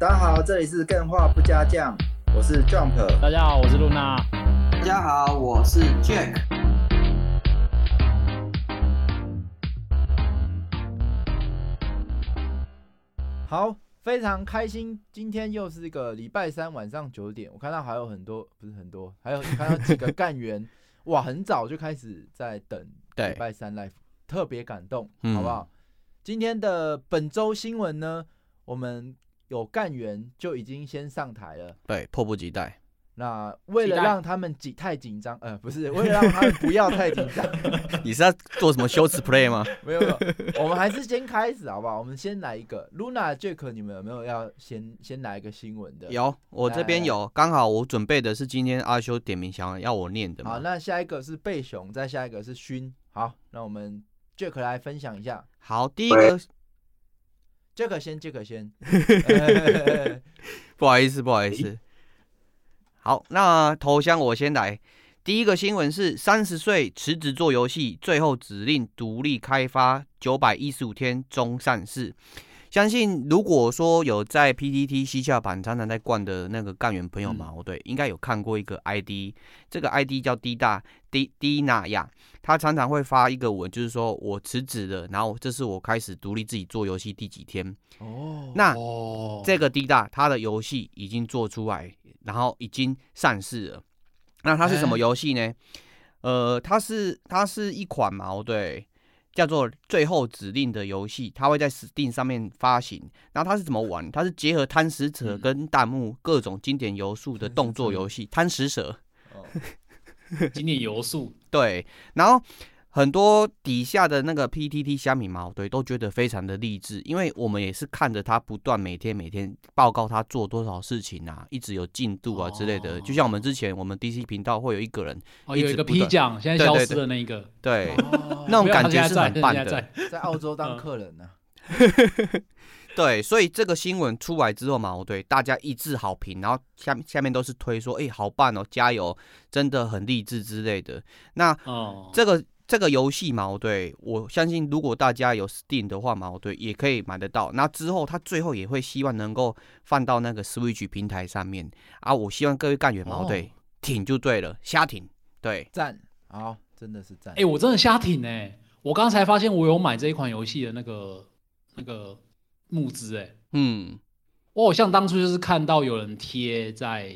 大家好，这里是更画不加酱，我是 Jump。大家好，我是露娜。大家好，我是 Jack。好，非常开心，今天又是一个礼拜三晚上九点，我看到还有很多，不是很多，还有看到几个干员，哇，很早就开始在等对礼拜三 live，特别感动，嗯好不好？今天的本周新闻呢，我们有干员就已经先上台了。对，迫不及待。那为了让他们紧太紧张，呃，不是，为了让他们不要太紧张，你是要做什么羞耻 play 吗？没有没有，我们还是先开始好不好？我们先来一个 Luna Jack，你们有没有要先先来一个新闻的？。有，我这边有，刚好我准备的是今天阿修点名想要我念的好，那下一个是贝熊，再下一个是勋。好，那我们 Jack 来分享一下。好，第一个 Jack 先，Jack 先。不好意思，不好意思。好，那头香我先来。第一个新闻是三十岁辞职做游戏，最后指令独立开发九百一十五天终上市。相信如果说有在 PTT 西洽版常常在逛的那个干员朋友嘛，哦对，应该有看过一个 ID，这个 ID 叫 D 大 D D 娜亚，他常常会发一个文，就是说我辞职了，然后这是我开始独立自己做游戏第几天。哦，那哦，这个 D 大他的游戏已经做出来，然后已经上市了。那它是什么哎游戏呢？呃，它是它是一款嘛，哦对，叫做《最后指令》的游戏，它会在 Steam 上面发行。然后它是怎么玩？它是结合贪食者嗯跟弹幕各种经典游戏的动作游戏，贪食蛇。哦 今年游速，对，然后很多底下的那个 PTT 虾米毛，对，都觉得非常的励志，因为我们也是看着他不断每天每天报告他做多少事情啊，一直有进度啊之类的。哦就像我们之前我们 DC 频道会有一个人，哦，有一个一直不 P 断奖，现在消失的那一个，对，哦那种感觉是很棒的。在在在澳洲当客人呢。对，所以这个新闻出来之后嘛，对，大家一致好评，然后下下面都是推说，哎、好棒哦，加油，真的很励志之类的。那哦，这个这个游戏嘛，对我相信，如果大家有 Steam 的话嘛，对，也可以买得到。那之后，他最后也会希望能够放到那个 Switch 平台上面啊。我希望各位干员嘛，哦对，挺就对了，瞎挺，对，赞，好，真的是赞。哎，我真的瞎挺哎，我刚才发现我有买这一款游戏的那个那个募资哎，嗯，我好像当初就是看到有人贴在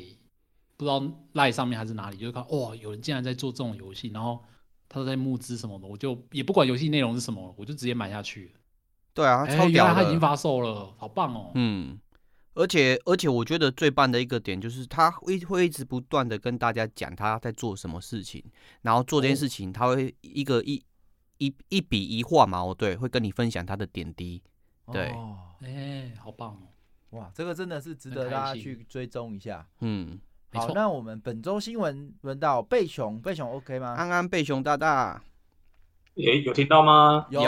不知道赖上面还是哪里，就是看哇，有人竟然在做这种游戏，然后他都在募资什么的，我就也不管游戏内容是什么，我就直接买下去了。对啊，哎，超屌他已经发售了，好棒哦。嗯。而且而且，我觉得最棒的一个点就是，他会会一直不断的跟大家讲他在做什么事情，然后做这件哦事情，他会一个一一一笔一画嘛，哦，对，会跟你分享他的点滴。对哦哎，好棒哦。哇，这个真的是值得大家去追踪一下。嗯，好，那我们本周新闻轮到贝熊，贝熊 OK 吗？安安贝熊大大诶，有听到吗？有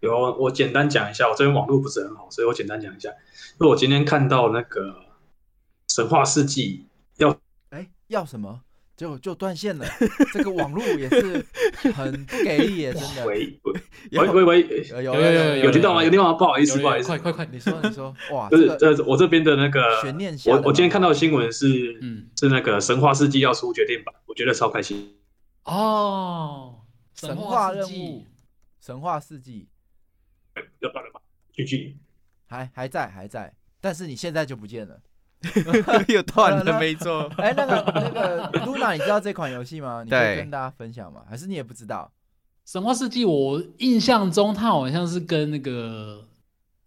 有，我简单讲一下，我这边网络不是很好，所以我简单讲一下。因为我今天看到那个《神话世纪》要哎，要什么？就就断线了，这个网络也是很不给力耶，真的。喂喂喂喂喂，有有有有有有听到吗？有听到吗？不好意思，不好意思快，快快，你说你说，哇，不是这这我这边的那个悬念我我今天看到新闻是，嗯，是那个《神话世纪》要出决定版，我觉得超开心。哦，神话任世纪务，神话世纪要到了吗继续还还在还在，但是你现在就不见了。有断了没错。哎，那个那个 Luna，你知道这款游戏吗？你可以跟大家分享吗？还是你也不知道？神话世纪，我印象中它好像是跟那个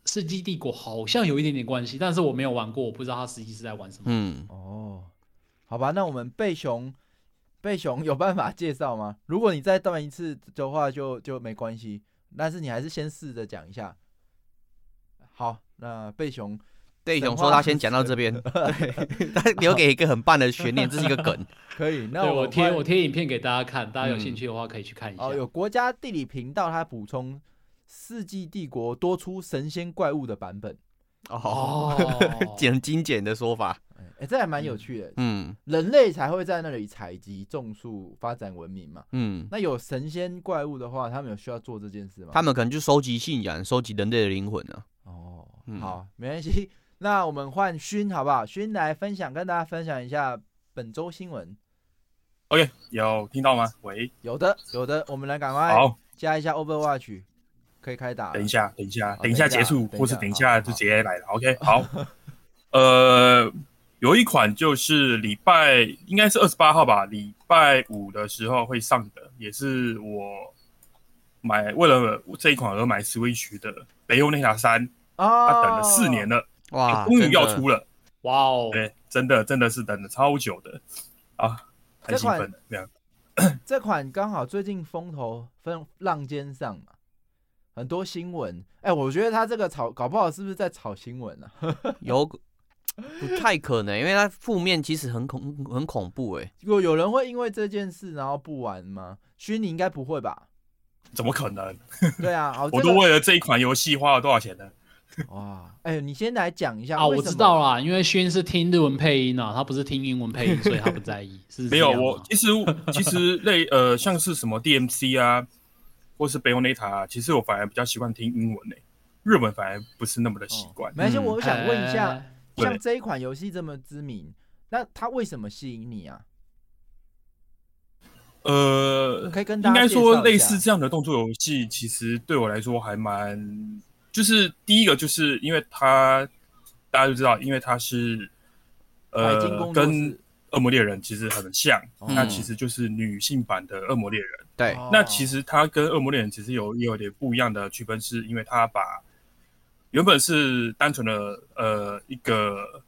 世纪帝国好像有一点点关系，但是我没有玩过，我不知道它实际是在玩什么。嗯，哦，好吧，那我们贝熊贝熊有办法介绍吗？如果你再断一次的话就，就没关系，但是你还是先试着讲一下。好，那贝熊贝熊说他先讲到这边，对，他留给一个很棒的悬念，这是一个梗。可以，那我贴我贴影片给大家看，大家有嗯兴趣的话可以去看一下。哦，有国家地理频道它补充《世纪帝国》多出神仙怪物的版本，哦，哦，简精简的说法。哎、哎这还蛮有趣的。嗯人类才会在那里采集、种树、发展文明嘛。嗯，那有神仙怪物的话，他们有需要做这件事吗？他们可能就收集信仰，收集人类的灵魂啊。哦，嗯好，没关系。那我们换勋好不好？勋来分享，跟大家分享一下本周新闻。OK，有听到吗？喂，有的，有的，我们来赶快好，加一下 Overwatch，可以开打。等一下，等一下，等一下结束，或是等一下就直接来了。OK，好。呃，有一款就是礼拜应该是二十八号吧，礼拜五的时候会上的，也是我买为了这一款而买 Switch 的《北欧内塔三》，啊，它等了四年了，哇，终于要出了。哇哦，对，真的真的是等了超久的啊，太这款兴奋了。这样，这款刚好最近风头风浪尖上嘛，很多新闻。哎、我觉得他这个炒搞不好是不是在炒新闻啊？有不太可能，因为它负面其实很恐很恐怖哎。有有人会因为这件事然后不玩吗？虚拟应该不会吧？怎么可能？对啊，好，我都为了这一款游戏花了多少钱呢？哇，哎、你先来讲一下啊，我知道啦，因为轩是听日文配音啊，他不是听英文配音，所以他不在意。是没有，我其实其实类呃，像是什么 DMC 啊，或是 Bayonetta，、啊、其实我反而比较习惯听英文诶、日文反而不是那么的习惯。没关系，嗯我想问一下，像这一款游戏这么知名，那它为什么吸引你啊？呃，可以跟大家应该说类似下这样的动作游戏，其实对我来说还蛮，就是第一个就是因为他大家都知道，因为他是呃跟恶魔猎人其实很像，哦。那其实就是女性版的恶魔猎人。对，哦那其实他跟恶魔猎人其实有也有点不一样的区分，是因为他把原本是单纯的呃一个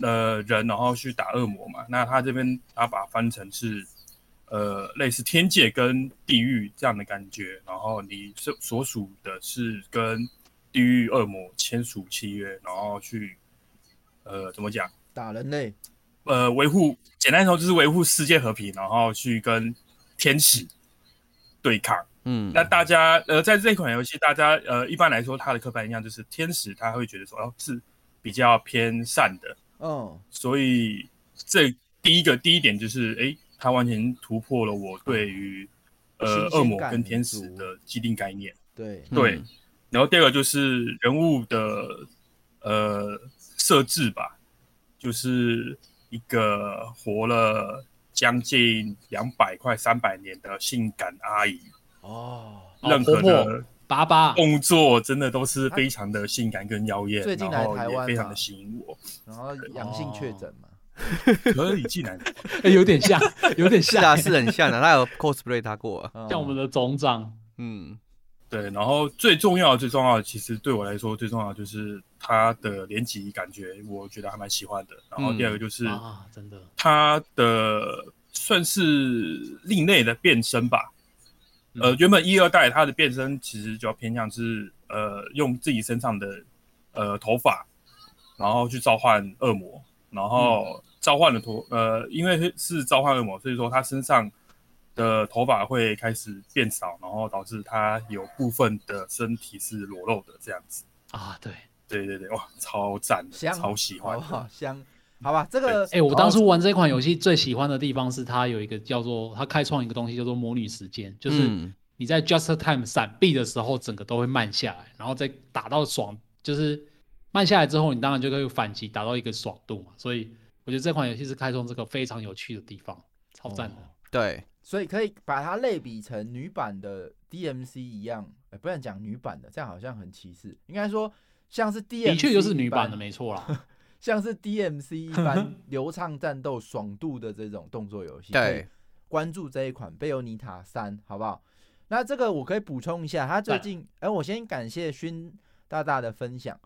呃人，然后去打恶魔嘛，那他这边他把它翻成是呃类似天界跟地狱这样的感觉，然后你所所属的是跟地狱恶魔签署契约，然后去呃怎么讲？打人类，呃维护，简单说就是维护世界和平，然后去跟天使对抗。嗯，那大家呃，在这款游戏，大家呃一般来说，它的刻板印象就是天使他会觉得说，哦是比较偏善的，嗯，所以这第一个第一点就是，诶，他完全突破了我对于呃恶魔跟天使的既定概念。对，对嗯然后第二个就是人物的呃设置吧，就是一个活了将近两百快三百年的性感阿姨，哦，哦任何的爸爸动作真的都是非常的性感跟妖艳，最近来台湾也非常的吸引我。然后阳性确诊嘛，可以进来，哎有点像，有点像，是啊，是很像的，他有 cosplay 他过啊。嗯像我们的总长。嗯，对，然后最重要的、最重要的，其实对我来说最重要的就是它的连级感觉，我觉得还蛮喜欢的。然后第二个就是啊，真的，它的算是另类的变身吧。嗯呃，原本一二代它的变身其实就要偏向是呃用自己身上的呃头发，然后去召唤恶魔，然后召唤的头呃因为是召唤恶魔，所以说他身上的头发会开始变少，然后导致他有部分的身体是裸露的这样子。啊，对，对对对，哇，超赞的，香，超喜欢的。好好？香，好吧，这个，哎、我当初玩这款游戏最喜欢的地方是它有一个叫做它开创一个东西叫做魔女时间，就是嗯你在 Just Time 闪避的时候，整个都会慢下来，然后再打到爽，就是慢下来之后，你当然就可以反击，达到一个爽度嘛。所以我觉得这款游戏是开创这个非常有趣的地方，超赞的。哦对，所以可以把它类比成女版的 DMC 一样，哎，不能讲女版的，这样好像很歧视。应该说像是 DMC，的确就是女版的，没错啦。像是 DMC 一般流畅战斗、爽度的这种动作游戏。对，关注这一款《贝欧尼塔三》，好不好？那这个我可以补充一下，他最近，哎，我先感谢勋大大的分享。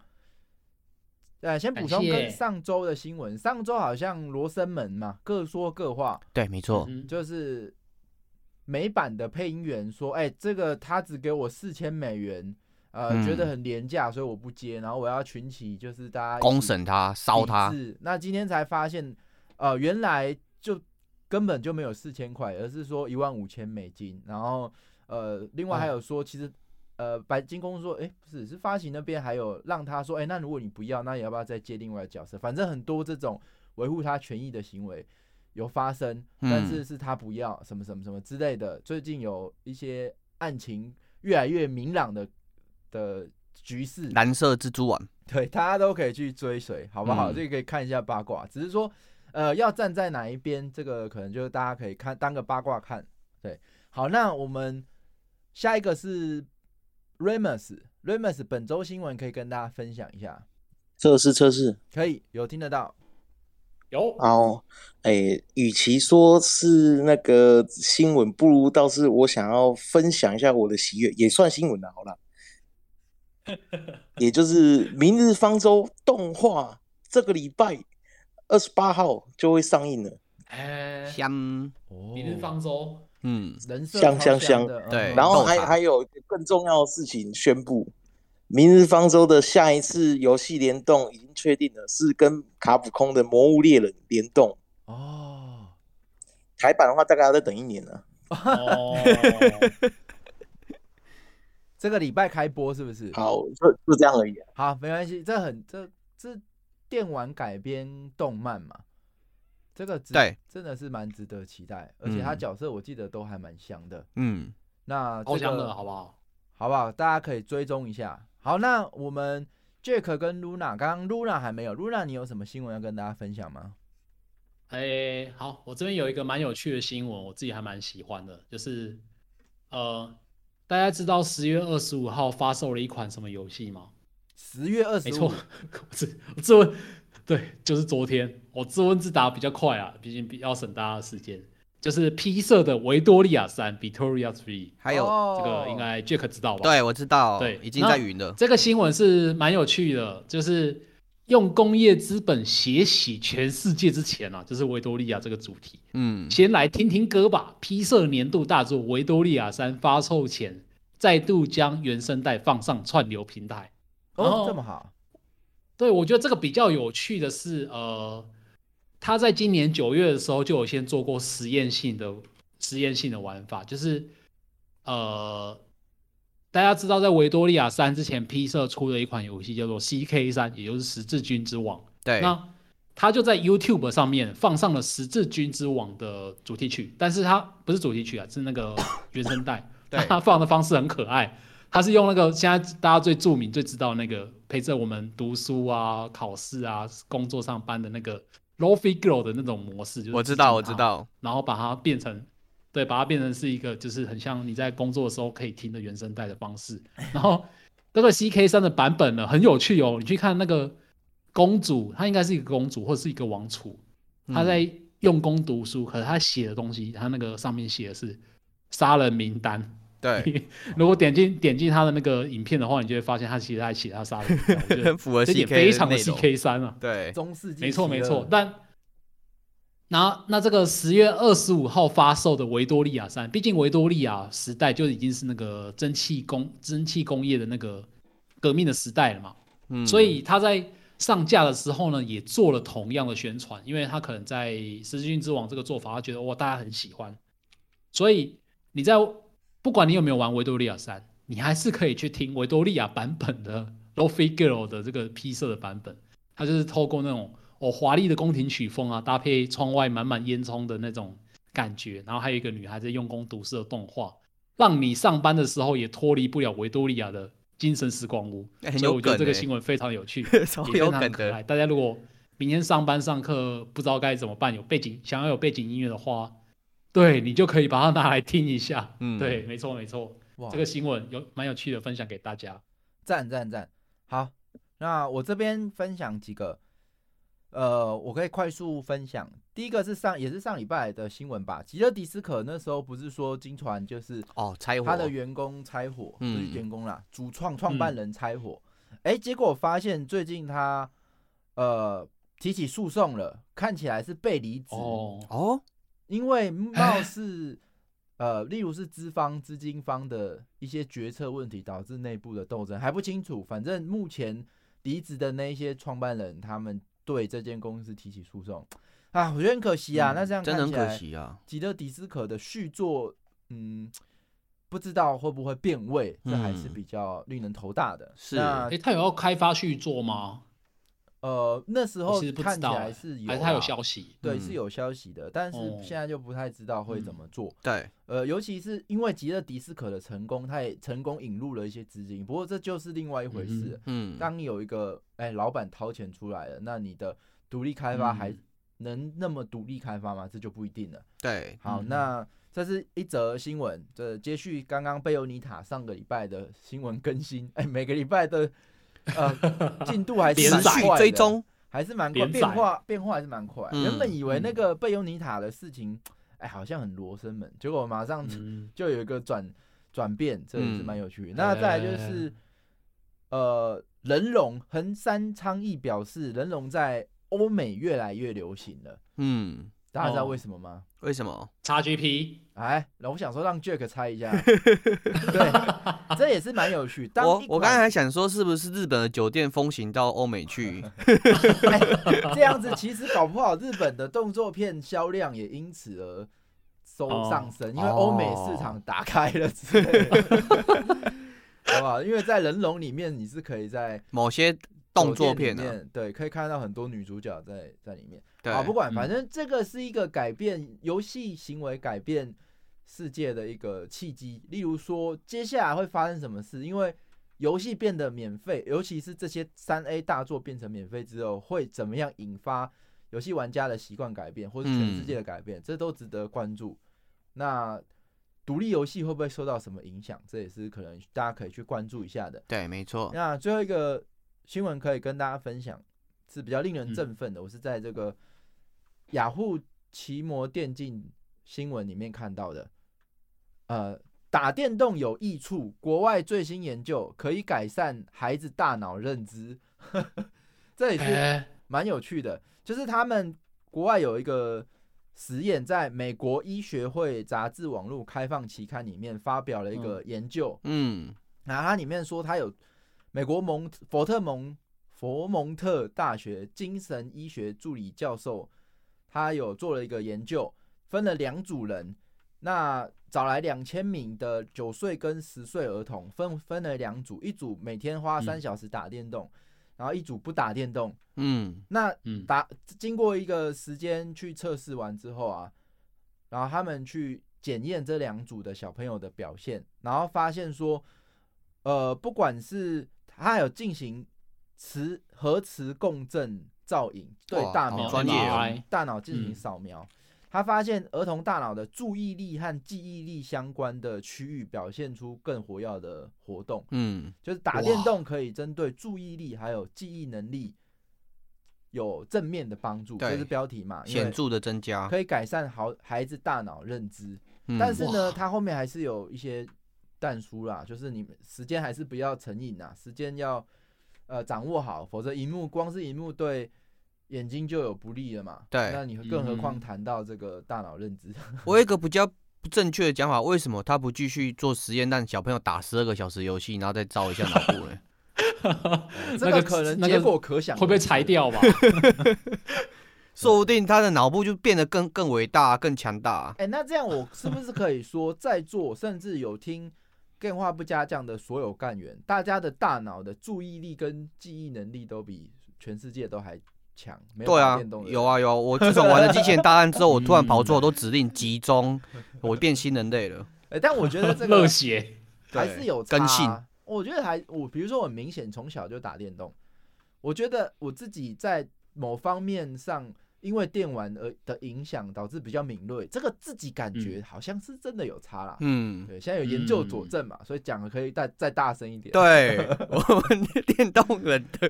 呃，先补充跟上周的新闻，上周好像罗生门嘛，各说各话，对，没错，嗯就是美版的配音员说，哎、这个他只给我四千美元，呃，嗯觉得很廉价，所以我不接，然后我要群起就是大家公审他，烧他是，那今天才发现，呃，原来就根本就没有四千块，而是说一万五千美金。然后，呃，另外还有说，其实，呃，白金公说，哎、不是，是发行那边还有让他说，哎、那如果你不要，那你要不要再接另外的角色？反正很多这种维护他权益的行为有发生，但嗯是是他不要什么什么什么之类的。最近有一些案情越来越明朗的的局势，蓝色蜘蛛网，对，大家都可以去追随，好不好？嗯这个可以看一下八卦，只是说，呃，要站在哪一边，这个可能就是大家可以看当个八卦看。对，好，那我们下一个是 Remus，Remus 本周新闻可以跟大家分享一下，测试测试。可以有听得到？有哦，诶，与其说是那个新闻，不如倒是我想要分享一下我的喜悦，也算新闻了，好了。也就是《明日方舟》动画，这个礼拜二十八号就会上映了。哎，香，哦明日方舟，嗯，人设香香香的对嗯然后还还有一个更重要的事情宣布，《明日方舟》的下一次游戏联动已经确定了，是跟卡普空的《魔物猎人》联动。哦，台版的话，大概要再等一年了。哦，这个礼拜开播是不是？好，就就这样而已啊。好，没关系，这很这这电玩改编动漫嘛，这个值对真的是蛮值得期待，而且他嗯角色我记得都还蛮香的。嗯，那这个好香的好不好？好不好？大家可以追踪一下。好，那我们 Jack 跟 Luna，刚刚 Luna 还没有，Luna 你有什么新闻要跟大家分享吗？哎，好，我这边有一个蛮有趣的新闻，我自己还蛮喜欢的，就是呃，大家知道十月二十五号发售了一款什么游戏吗？十月二十五没错，，我自我自问，对，就是昨天，我自问自答比较快啊，毕竟比较省大家的时间。就是 P 社的维多利亚三 （Victoria Three），还有，哦这个应该 Jack 知道吧？对我知道，对已经在云了，这个新闻是蛮有趣的，就是用工业资本血洗全世界之前啊，就是维多利亚这个主题。嗯，先来听听歌吧。P 社年度大作《维多利亚三》发售前，再度将原声带放上串流平台。哦，这么好，对，我觉得这个比较有趣的是，呃，他在今年九月的时候就有先做过实验性的实验性的玩法，就是呃，大家知道在维多利亚三之前，P 社出了一款游戏叫做 CK 三，也就是十字军之王。对，那他就在 YouTube 上面放上了《十字军之王》的主题曲，但是他不是主题曲啊，是那个原声带。对他放的方式很可爱，他是用那个现在大家最著名、最知道那个陪着我们读书啊、考试啊、工作上班的那个 Lofi Girl 的那种模式，就是我知道，我知道，然后把它变成。对，把它变成是一个就是很像你在工作的时候可以听的原声带的方式。然后这个 CK 三的版本呢很有趣哦，你去看那个公主，她应该是一个公主或者是一个王储，她嗯在用功读书，可是她写的东西，她那个上面写的是杀人名单。对，如果点进点进他的那个影片的话，你就会发现他其实在写他杀人名单，我觉得很符合这点 CK 非常的内容。CK 三啊。对，中世纪没错没错，但那那这个十月二十五号发售的维多利亚三，毕竟维多利亚时代就已经是那个蒸汽工蒸汽工业的那个革命的时代了嘛，嗯，所以他在上架的时候呢，也做了同样的宣传，因为他可能在《十字军之王》这个做法，他觉得哇大家很喜欢，所以你在不管你有没有玩维多利亚三，你还是可以去听维多利亚版本的 Lofi Girl 的这个披色的版本，它就是透过那种哦华丽的宫廷曲风啊，搭配窗外满满烟囱的那种感觉，然后还有一个女孩子用功读书的动画，让你上班的时候也脱离不了维多利亚的精神时光屋。所以我觉得这个新闻非常有趣，超也非有梗的常可爱。大家如果明天上班上课不知道该怎么办，有背景想要有背景音乐的话，对你就可以把它拿来听一下。嗯对，没错没错，哇这个新闻有蛮有趣的，分享给大家。赞赞赞！好，那我这边分享几个，呃，我可以快速分享。第一个是上也是上礼拜的新闻吧，吉勒迪斯可那时候不是说金传就是哦，拆火，他的员工拆伙，不是嗯员工啦，主创创办人拆伙，哎、结果发现最近他呃提起诉讼了，看起来是被离职，哦，哦，因为貌似呃，例如是资方、资金方的一些决策问题导致内部的斗争还不清楚。反正目前离职的那一些创办人，他们对这间公司提起诉讼啊，我觉得很可惜啊。那这样嗯真的很可惜啊，吉勒迪斯可的续作，嗯，不知道会不会变味，这还是嗯比较令人头大的。是那哎，他有要开发续作吗？呃，那时候看起来是有还是他有消息，对，嗯是有消息的，但是哦现在就不太知道会怎嗯么做。对，呃，尤其是因为吉勒迪斯可的成功，他也成功引入了一些资金，不过这就是另外一回事。嗯，当你有一个哎、老板掏钱出来了，那你的独立开发还嗯能那么独立开发吗？这就不一定了。对，好，嗯那这是一则新闻，这接续刚刚贝欧尼塔上个礼拜的新闻更新，哎、每个礼拜的呃 进度还是连载蛮快追踪，还是蛮快，变化变化还是蛮快。嗯原本以为那个贝尤尼塔的事情，哎、好像很罗生门，结果马上嗯，就有一个转转变，这也是嗯蛮有趣的。那再来就是，呃，人龙横山昌义表示，人龙在欧美越来越流行了，嗯，大家知道哦为什么吗？为什么？XGP 哎，那我想说让 Jack 猜一下，对，这也是蛮有趣。我我刚才还想说，是不是日本的酒店风行到欧美去？哎这样子，其实搞不好日本的动作片销量也因此而收哦上升，因为欧美市场打开了之类的，好不好？因为在人龙里面，你是可以在某些动作片啊，里面，对，可以看到很多女主角在在里面。对，好，不管，嗯反正这个是一个改变游戏行为、改变世界的一个契机。例如说，接下来会发生什么事？因为游戏变得免费，尤其是这些三 A 大作变成免费之后，会怎么样引发游戏玩家的习惯改变，或是全世界的改变？这都值得关注。那独立游戏会不会受到什么影响？这也是可能大家可以去关注一下的。对，没错，那最后一个新闻可以跟大家分享，是比较令嗯人振奋的。我是在这个雅虎奇摩电竞新闻里面看到的。呃，打电动有益处，国外最新研究可以改善孩子大脑认知，这也是哎，蛮有趣的。就是他们国外有一个实验，在美国医学会杂志网络开放期刊里面发表了一个研究，嗯，然后它里面说，它有美国蒙佛特蒙佛蒙特大学精神医学助理教授，他有做了一个研究，分了两组人，那找来两千名的九岁跟十岁儿童，分分了两组，一组每天花三嗯小时打电动，然后一组不打电动。嗯，那嗯，打经过一个时间去测试完之后啊，然后他们去检验这两组的小朋友的表现，然后发现说，呃，不管是他有进行磁核磁共振造影对大脑专业大脑进行嗯。扫描，他发现儿童大脑的注意力和记忆力相关的区域表现出更活跃的活动。嗯，就是打电动可以针对注意力还有记忆能力有正面的帮助，对。这是标题嘛？显著的增加，可以改善好孩子大脑认知，嗯。但是呢，哇。它后面还是有一些淡书啦，就是你们时间还是不要成瘾啊，时间要呃掌握好，否则荧幕光是荧幕对眼睛就有不利了嘛。对那你更何况嗯谈到这个大脑认知，我有一个比较不正确的讲法，为什么他不继续做实验，让小朋友打十二个小时游戏，然后再照一下脑部呢？这 那个个可能结果可想会不会裁掉 吧？说不定他的脑部就变得更更伟大、更强大。哎、那这样我是不是可以说，在座甚至有听电话不加降的所有干员，大家的大脑的注意力跟记忆能力都比全世界都还强？没有对啊电动，有啊有啊！我自从玩了《机器人大战》之后，我突然跑 出好多指令，集中，我变新人类了。哎、但我觉得这个 热血，还是有差更新啊。我觉得还我比如说我明显从小就打电动，我觉得我自己在某方面上。因为电玩而的影响，导致比较敏锐，这个自己感觉好像是真的有差啦。嗯，对，现在有研究佐证嘛，所以讲的可以再再大声一点。对，我们电动人的，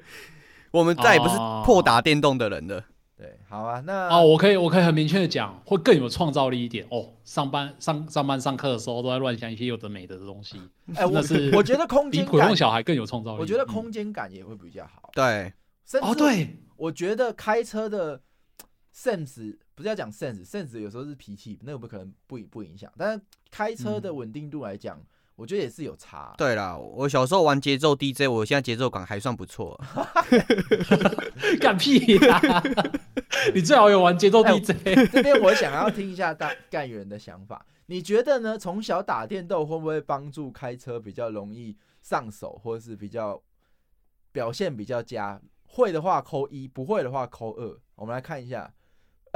我们再也不是破打电动的人了。对，好啊，那哦，我可以，我可以很明确的讲，会更有创造力一点哦。上班上上班上课的时候，都在乱想一些有的没的的东西，哎、我那是我觉得空比间比普通小孩更有创造力。我觉得嗯空间感也会比较好。对，甚至哦，对，我觉得开车的 sense 不是要讲 sense，sense 有时候是脾气，那个不可能不不影响。但是开车的稳定度来讲，我觉得也是有差。对啦，我小时候玩节奏 DJ，我现在节奏感还算不错。干屁呀！你最好有玩节奏哎 DJ，这边我想要听一下大干员的想法，你觉得呢？从小打电动会不会帮助开车比较容易上手，或者是比较表现比较佳，会的话扣一，不会的话扣二。我们来看一下，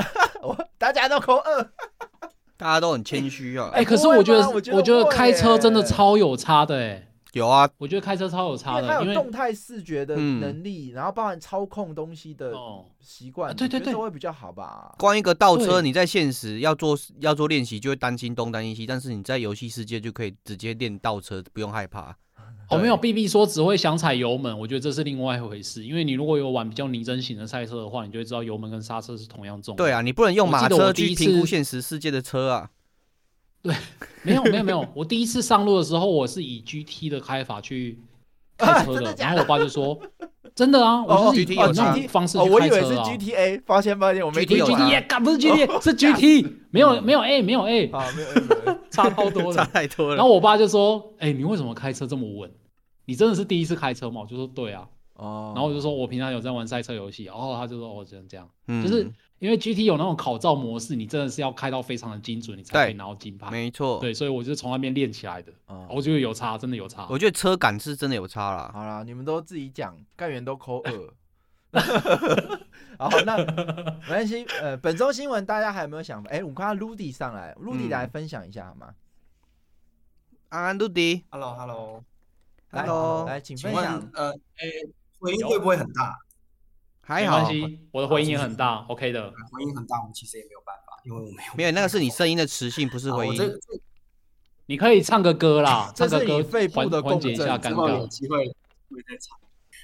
我大家都扣二，大家都很谦虚啊。哎、可是我觉得我觉得我觉得开车真的超有差的哎、有啊，我觉得开车超有差的，为它有因为动态视觉的嗯。能力，然后包含操控东西的哦，习惯，啊对对对。会比较好吧。光一个倒车，你在现实要做要做练习，就会担心东担心西，但是你在游戏世界就可以直接练倒车，不用害怕。哦，没有，B B 说只会想踩油门，我觉得这是另外一回事。因为你如果有玩比较拟真型的赛车的话，你就会知道油门跟刹车是同样重。对啊，，你不能用马车去评估现实世界的车啊。对没有没有没有，我第一次上路的时候，我是以 G T 的开法去啊开车 的，然后我爸就说，真的啊，我是以 GT 那种方式哦，去我以为是开车啊。GTA，发现发现我没 GT 不是有听 G 懂 T，干不是 G T，是 G T，没有没有 A 没有 A，啊，没有没有没有，差超多差。太多了。然后我爸就说，哎，你为什么开车这么稳？你真的是第一次开车吗？我就说对啊，哦，然后我就说我平常有在玩赛车游戏，然后他就说哦，只能这样。嗯就是因为 GT 有那种考照模式，你真的是要开到非常的精准，你才可以对拿到金牌。没错，对，所以我就从那边练起来的。哦我觉得有差，真的有差。我觉得车感是真的有差啦。好啦，你们都自己讲，干员都扣二。好，那没关系。呃，本周新闻大家还有没有想法？哎、我们看到 Rudy 上来，Rudy 嗯来分享一下好吗？安安陆迪 Hello 来 Hello 来，请请分享问。呃，诶，回音会不会很大？还好我的回音也很大，OK 的。回音很大，我们其实也没有办法，因为我没有。没有那个是你声音的磁性，不是回音。我这这你可以唱个歌啦，这是唱个歌你肺部的共缓解一下尴振之后有。机会会再唱。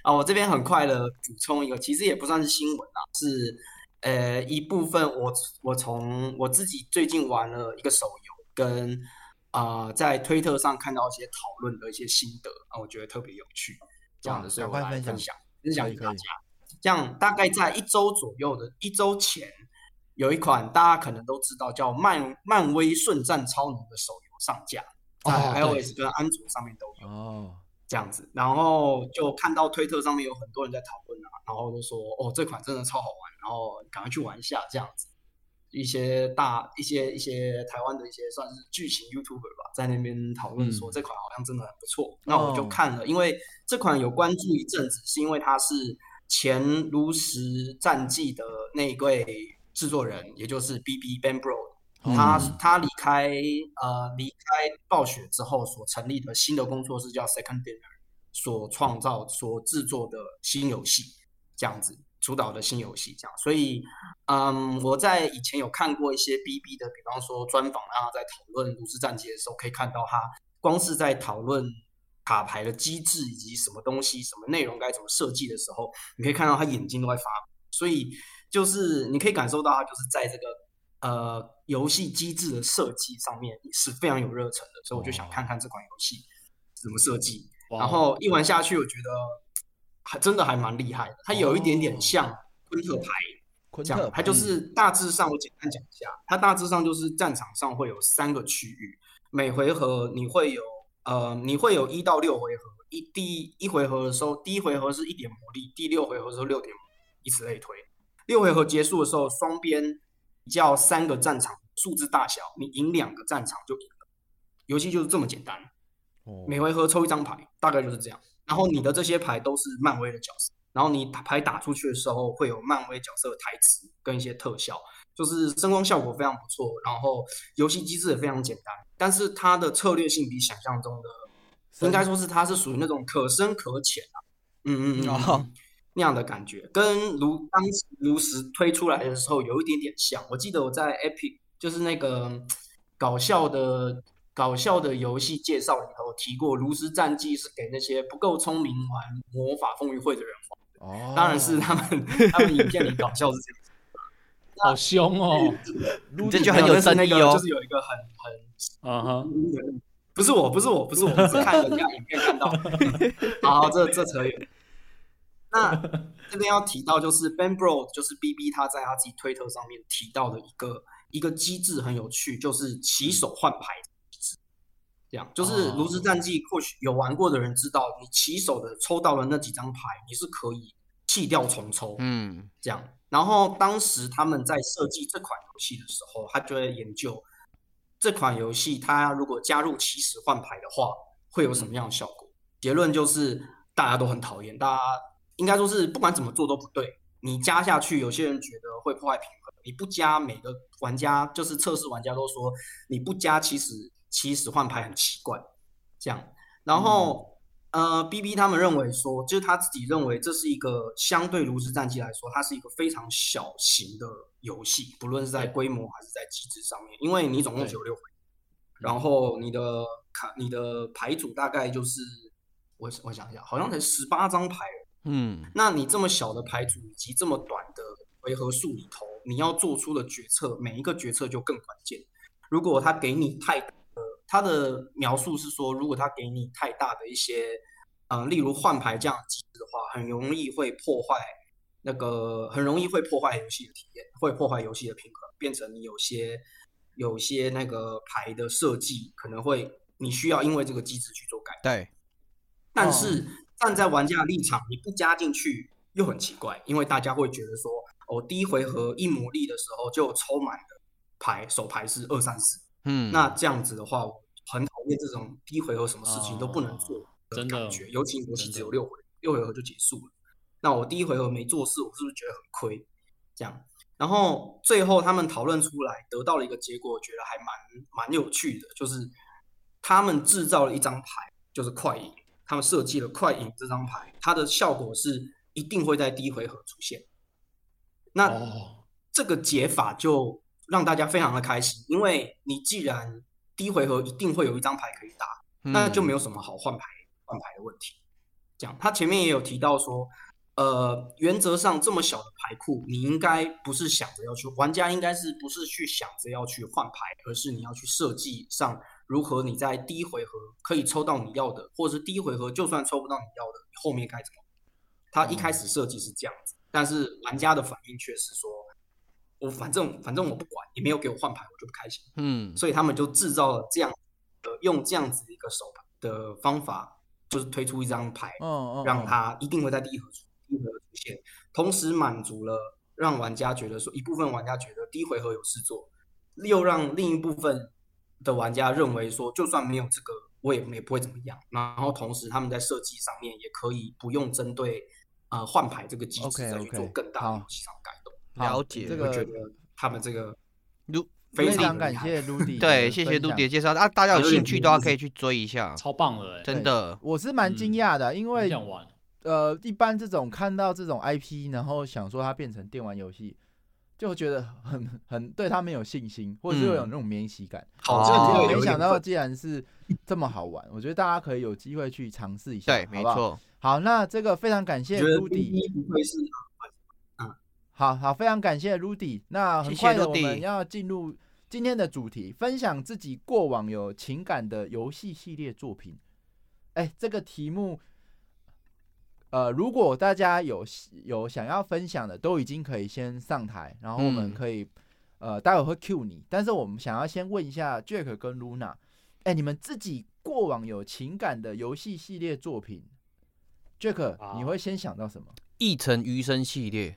啊，我这边很快的补充一个，其实也不算是新闻啦，是呃一部分我我从我自己最近玩了一个手游，跟啊、呃在推特上看到一些讨论的一些心得啊，我觉得特别有趣，这样哇的，所以我来分享分享给大家。这样大概在一周左右的一周前，有一款大家可能都知道叫漫漫威瞬战超能的手游上架，在哦 iOS 跟安卓上面都有。哦，这样子，然后就看到推特上面有很多人在讨论啊，然后都说哦这款真的超好玩，然后赶快去玩一下这样子。一些大一些一些台湾的一些算是剧情 YouTuber 吧，在那边讨论说嗯。这款好像真的很不错，那我就哦。看了，因为这款有关注一阵子，是因为它是前《炉石战记》的那一位制作人，也就是 B.B. Ben Bro，他嗯他离开呃离开暴雪之后所成立的新的工作室叫 Second Dinner，所创造所制作的新游戏，这样子主导的新游戏这样，所以嗯我在以前有看过一些 BB 的，比方说专访啊，在讨论炉石战记的时候，可以看到他光是在讨论卡牌的机制以及什么东西、什么内容该怎么设计的时候，你可以看到他眼睛都在发光，所以就是你可以感受到他就是在这个呃游戏机制的设计上面是非常有热忱的，所以我就想看看这款游戏怎么设计。然后一玩下去，我觉得还真的还蛮厉害的，它有一点点像昆特牌。这样，昆特牌，它就是大致上我简单讲一下，它大致上就是战场上会有三个区域，每回合你会有呃你会有一到六回合，一第一回合的时候，第一回合是一点魔力，第六回合的时候六点魔力，以此类推。六回合结束的时候，双边比较三个战场数字大小，你赢两个战场就赢了，游戏就是这么简单。哦每回合抽一张牌，大概就是这样。然后你的这些牌都是漫威的角色，然后你打牌打出去的时候会有漫威角色的台词跟一些特效，就是声光效果非常不错，然后游戏机制也非常简单，但是它的策略性比想象中的，应该说是它是属于那种可深可浅啊，嗯嗯嗯哦嗯，那样的感觉，跟如当时炉石推出来的时候有一点点像。我记得我在 Epic 就是那个搞笑的搞笑的游戏介绍里头提过，炉石战记是给那些不够聪明玩魔法风云会的人玩，哦，当然是他们他们影片里搞笑是这样子。好凶哦，这就很有争议哦就是有一个很很嗯哼，不是我，不是我，不是我，是看人家影片看到。好，这这扯远。那这边要提到就是 Ben Bro，就是 BB 他在他自己推特上面提到的一个一个机制很有趣，就是起手换牌。这样，就是哦炉石战记，或许有玩过的人知道，你起手的抽到了那几张牌，你是可以弃掉重抽。嗯，这样。然后当时他们在设计这款游戏的时候，他就在研究这款游戏，它如果加入起始换牌的话，会有什么样的效果？结论就是大家都很讨厌，大家应该说是不管怎么做都不对。你加下去，有些人觉得会破坏平衡；你不加，每个玩家就是测试玩家都说你不加，其实其实换牌很奇怪。这样，然后呃，B B 他们认为说，就是他自己认为这是一个相对炉石战记来说，它是一个非常小型的游戏，不论是在规模还是在机制上面，因为你总共只有六回，然后你的卡你的牌组大概就是我我想一下，好像才十八张牌。嗯，那你这么小的牌组以及这么短的回合数里头，你要做出的决策，每一个决策就更关键。如果他给你太呃，他的描述是说，如果他给你太大的一些，呃，例如换牌这样的机制的话，很容易会破坏那个，很容易会破坏游戏的体验，会破坏游戏的平衡，变成你有些有些那个牌的设计可能会你需要因为这个机制去做改。对，但是。站在玩家的立场，你不加进去又很奇怪，因为大家会觉得说，哦，第一回合一魔力的时候就抽满了牌，手牌是二三四，嗯，那这样子的话，我很讨厌这种第一回合什么事情都不能做的感觉，尤其游戏只有六回，六回合就结束了，那我第一回合没做事，我是不是觉得很亏？这样，然后最后他们讨论出来得到了一个结果，我觉得还蛮蛮有趣的，就是他们制造了一张牌，就是快赢。他们设计了快赢这张牌，它的效果是一定会在第一回合出现。那这个解法就让大家非常的开心，因为你既然第一回合一定会有一张牌可以打，那就没有什么好换牌换牌的问题。这样，他前面也有提到说，呃，原则上这么小的牌库，你应该不是想着要去，玩家应该是不是去想着要去换牌，而是你要去设计上。如何你在第一回合可以抽到你要的，或者是第一回合就算抽不到你要的，后面该怎么？他一开始设计是这样子，但是玩家的反应却是说，我反正反正我不管，你没有给我换牌，我就不开心。嗯，所以他们就制造了这样的用这样子一个手牌的方法，就是推出一张牌，让他一定会在第一回合第一回合出现，同时满足了让玩家觉得说一部分玩家觉得第一回合有事做，又让另一部分。的玩家认为说，就算没有这个，我也也不会怎么样。然后同时，他们在设计上面也可以不用针对呃换牌这个机制再去做更大的游戏上改动。了解，这个觉得他们这个卢非常感谢卢 迪，对，谢谢卢迪的介绍啊，大家有兴趣的话可以去追一下，超棒的，真的。我是蛮惊讶的，因为想玩。呃，一般这种看到这种 IP，然后想说它变成电玩游戏。就觉得很很对他们有信心，或者是有那种免洗感。好，这个没想到，既然是这么好玩，我觉得大家可以有机会去尝试一下。对，没错。好，那这个非常感谢 Rudy。不会是嗯，好好，非常感谢 Rudy。那很快的，我们要进入今天的主题，分享自己过往有情感的游戏系列作品。哎，这个题目。呃，如果大家有有想要分享的，都已经可以先上台，然后我们可以，呃，待会会 Q 你。但是我们想要先问一下 Jack 跟 Luna，哎，你们自己过往有情感的游戏系列作品，Jack，你会先想到什么？一城余生系列。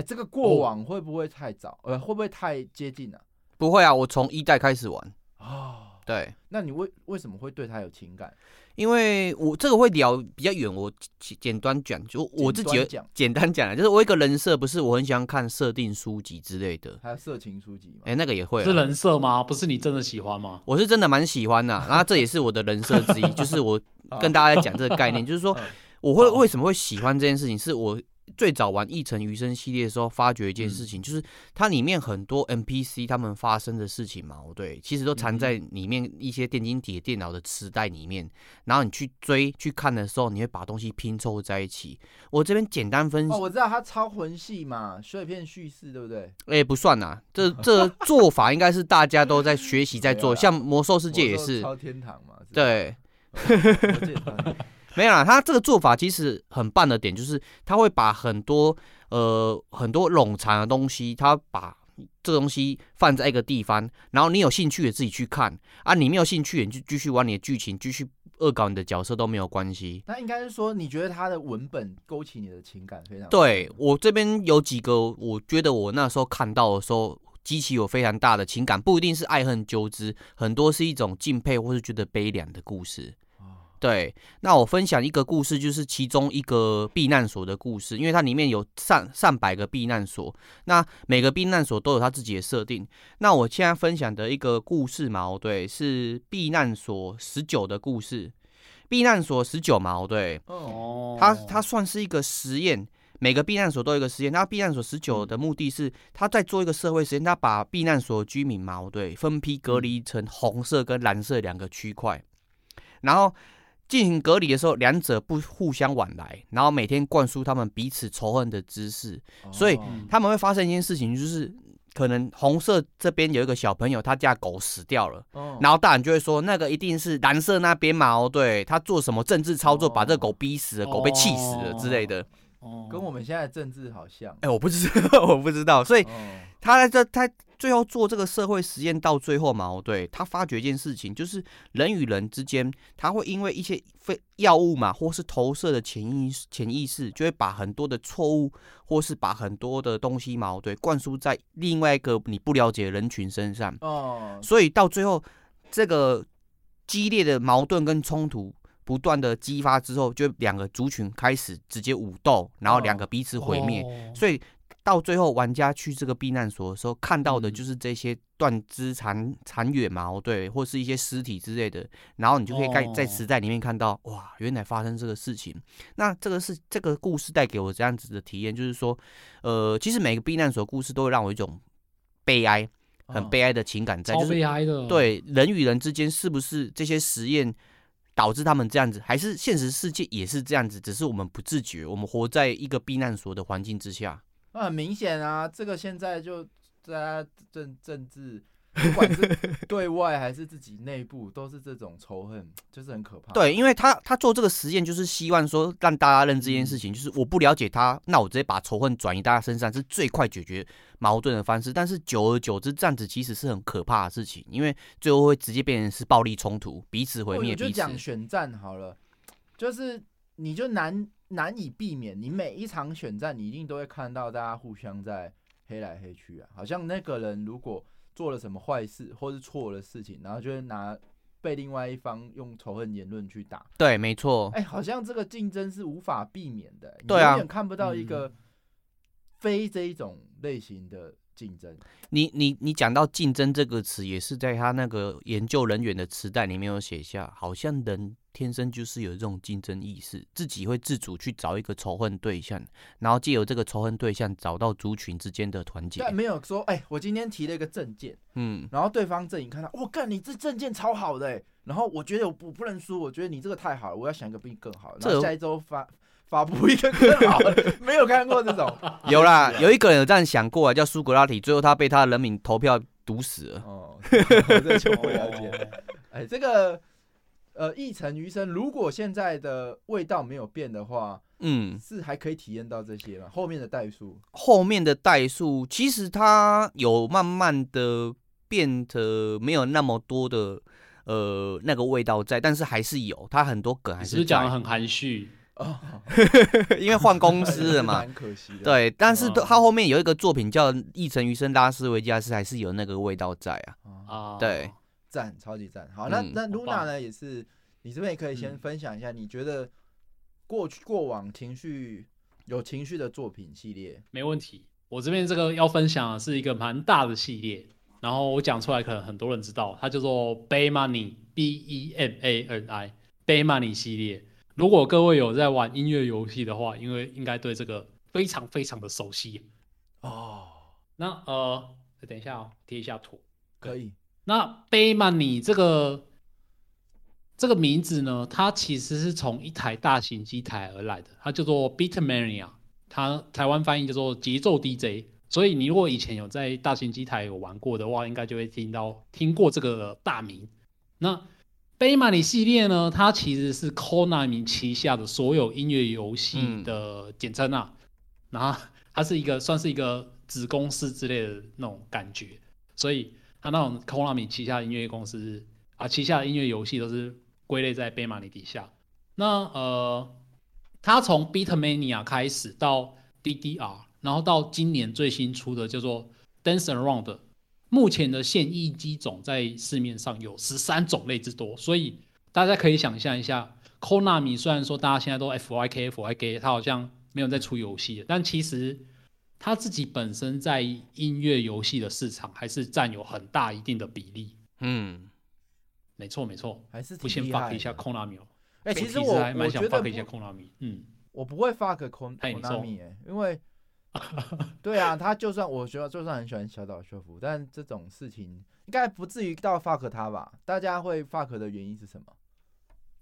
哎，这个过往会不会太早？呃，会不会太接近了？不会啊，我从一代开始玩。哦。对，那你为为什么会对他有情感？因为我这个会聊比较远，我简简单讲，就我自己讲简单讲就是我一个人设，不是我很喜欢看设定书籍之类的，还有色情书籍吗？哎，那个也会是人设吗？不是你真的喜欢吗？我是真的蛮喜欢的，然后这也是我的人设之一，就是我 跟大家讲这个概念，就是说 我会为什么会喜欢这件事情，是我。最早玩《一城余生》系列的时候，发觉一件事情，就是它里面很多 NPC 他们发生的事情嘛，对，其实都藏在里面一些电晶体电脑的磁带里面。然后你去追去看的时候，你会把东西拼凑在一起。我这边简单分析，哦，我知道它超魂系嘛，碎片叙事，对不对？哎，不算呐，这这做法应该是大家都在学习在做，像魔兽世界也是超天堂嘛，对。没有啦，他这个做法其实很棒的点就是，他会把很多呃很多冗长的东西，他把这东西放在一个地方，然后你有兴趣的自己去看啊，你没有兴趣你就继续玩你的剧情，继续恶搞你的角色都没有关系。那应该是说，你觉得他的文本勾起你的情感非常？对我这边有几个，我觉得我那时候看到的时候，激起有非常大的情感，不一定是爱恨纠之，很多是一种敬佩或是觉得悲凉的故事。对，那我分享一个故事，就是其中一个避难所的故事，因为它里面有上上百个避难所，那每个避难所都有它自己的设定。那我现在分享的一个故事嘛，对，是避难所十九的故事。避难所十九嘛，对，哦，它它算是一个实验，每个避难所都有一个实验。那避难所十九的目的是，他在做一个社会实验，他把避难所居民嘛，对，分批隔离成红色跟蓝色两个区块，然后进行隔离的时候，两者不互相往来，然后每天灌输他们彼此仇恨的知识，所以哦他们会发生一件事情，就是可能红色这边有一个小朋友，他家狗死掉了。哦然后大人就会说，那个一定是蓝色那边嘛，哦，对他做什么政治操作，把这个狗逼死了，狗被气死了之类的。哦跟我们现在的政治好像。哎，我不知道，我不知道，所以哦他在这他最后做这个社会实验到最后嘛，哦，对他发觉一件事情，就是人与人之间，他会因为一些非药物嘛，或是投射的潜意潜意识，就会把很多的错误，或是把很多的东西嘛，哦对，灌输在另外一个你不了解的人群身上。哦，所以到最后，这个激烈的矛盾跟冲突不断的激发之后，就两个族群开始直接武斗，然后两个彼此毁灭。哦所以到最后，玩家去这个避难所的时候，看到的嗯就是这些断肢残残垣嘛，哦对，或是一些尸体之类的。然后你就可以在磁带里面看到，哇，原来发生这个事情。那这个是这个故事带给我这样子的体验，就是说，呃，其实每个避难所故事都会让我一种悲哀。很哦悲哀的情感在，超就是悲哀的。，对人与人之间是不是这些实验导致他们这样子，还是现实世界也是这样子？只是我们不自觉，我们活在一个避难所的环境之下。那很明显啊，这个现在就大家政政治，不管是 对外还是自己内部，都是这种仇恨，就是很可怕。对，因为他他做这个实验，就是希望说让大家认知一件事情，就是我不了解他，那我直接把仇恨转移大家身上，是最快解决矛盾的方式。但是久而久之，这样子其实是很可怕的事情，因为最后会直接变成是暴力冲突，彼此毁灭彼此。讲选战好了，就是你就难难以避免，你每一场选战，你一定都会看到大家互相在黑来黑去啊。好像那个人如果做了什么坏事或是错的事情，然后就会拿被另外一方用仇恨言论去打。对，没错。哎、好像这个竞争是无法避免的，你对啊永远看不到一个非这一种类型的竞争。你你你讲到竞争这个词，也是在他那个研究人员的磁带里面有写下，好像人天生就是有这种竞争意识，自己会自主去找一个仇恨对象，然后借由这个仇恨对象找到族群之间的团结但。没有说，哎、我今天提了一个证件，嗯，然后对方阵营看到，我干，你这证件超好的、欸，然后我觉得我不不能输，我觉得你这个太好了，我要想一个比你更好的，然后下一周发发布一个更好的，没有看过这种，有啦，有一个人有这样想过啊，叫苏格拉底，最后他被他的人民投票毒死了。哦，这个就不了解。哦 哎，这个呃，一城余生，如果现在的味道没有变的话，嗯，是还可以体验到这些吗？后面的代数，后面的代数其实它有慢慢的变得没有那么多的呃那个味道在，但是还是有，它很多梗还是讲的很含蓄？哦，因为换公司了嘛。蛮可惜的。，对，但是都嗯它后面有一个作品叫《一城余生拉斯维加斯》，还是有那个味道在啊。啊，啊，对，赞，超级赞。好，那嗯那好 Luna 呢，也是你这边也可以先嗯分享一下，你觉得过去过往情绪有情绪的作品系列，没问题。我这边这个要分享的是一个蛮大的系列，然后我讲出来可能很多人知道，它叫做 Bay Money，B E M A N I，Bay Money 系列。如果各位有在玩音乐游戏的话，因为应该对这个非常非常的熟悉。哦，那呃，等一下哦，贴一下图。可以，那 Bay Money 这个这个名字呢，它其实是从一台大型机台而来的，它叫做 Beatmania，它台湾翻译叫做节奏 DJ。所以你如果以前有在大型机台有玩过的话，应该就会听到听过这个大名。那 Bay Money 系列呢，它其实是 Konami 旗下的所有音乐游戏的简称啊，然后它是一个算是一个子公司之类的那种感觉，所以它那种 Konami 旗下的音乐公司啊，旗下的音乐游戏都是归类在 Bay Money 底下。那呃，它从 Beatmania 开始到 DDR，然后到今年最新出的叫做 Dance Around 目前的现役机种在市面上有十三种类之多，所以大家可以想象一下，Konami 虽然说大家现在都 FYK FYK，它好像没有在出游戏了，但其实它自己本身在音乐游戏的市场还是占有很大一定的比例。嗯，没错没错，还是不先 fuck 一下的 Konami 哦。哎、其实我我还蛮想我觉得 fuck 一下不 Konami，嗯，我不会 fuck Konami 哎、因为 对啊，他就算我觉得就算很喜欢小岛秀夫，但这种事情应该不至于到 fuck 他吧？大家会 fuck 的原因是什么？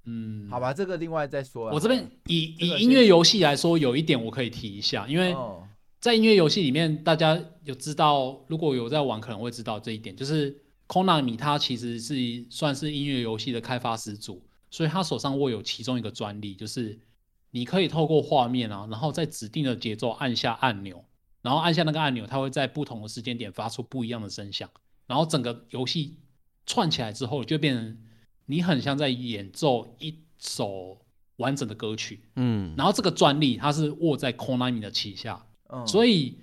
嗯，好吧，这个另外再说啊。我这边以以音乐游戏来说，有一点我可以提一下，因为哦，在音乐游戏里面，大家有知道，如果有在玩，可能会知道这一点，就是 Konami 它其实是算是音乐游戏的开发始祖，所以他手上握有其中一个专利，就是你可以透过画面啊，然后在指定的节奏按下按钮，然后按下那个按钮，它会在不同的时间点发出不一样的声响，然后整个游戏串起来之后，就变成你很像在演奏一首完整的歌曲。嗯，然后这个专利它是握在 Konami 的旗下，嗯，所以以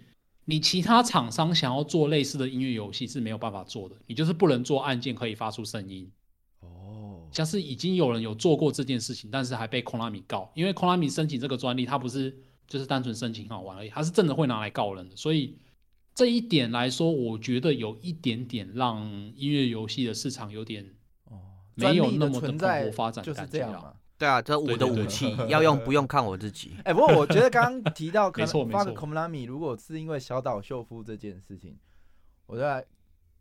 你其他厂商想要做类似的音乐游戏是没有办法做的，你就是不能做按键可以发出声音。哦，像是已经有人有做过这件事情，但是还被 Konami 告，因为 Konami 申请这个专利，它不是就是单纯申请好玩而已，它是真的会拿来告人的。所以这一点来说，我觉得有一点点让音乐游戏的市场有点哦，没有那么的蓬勃发展就是这样嘛。对啊，这我的武器要用不用看我自己。哎、不过我觉得刚刚提到没错没 fuck 错 Konami，如果是因为小岛秀夫这件事情，我在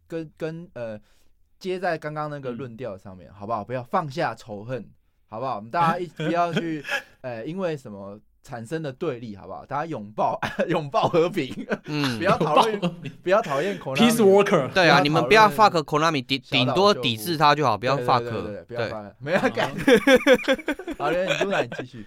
跟跟呃接在刚刚那个嗯论调上面，好不好？不要放下仇恨，好不好？我们大家一不要去呃因为什么产生的对立，好不好？大家拥抱拥抱和平，嗯不，要讨论，不要讨厌 Konami。Peace worker，对啊，你们不要 fuck Konami，顶顶多抵制他就好，不要 fuck。对对对对不要对 fuck，没有改。好嘞，你露娜你继续。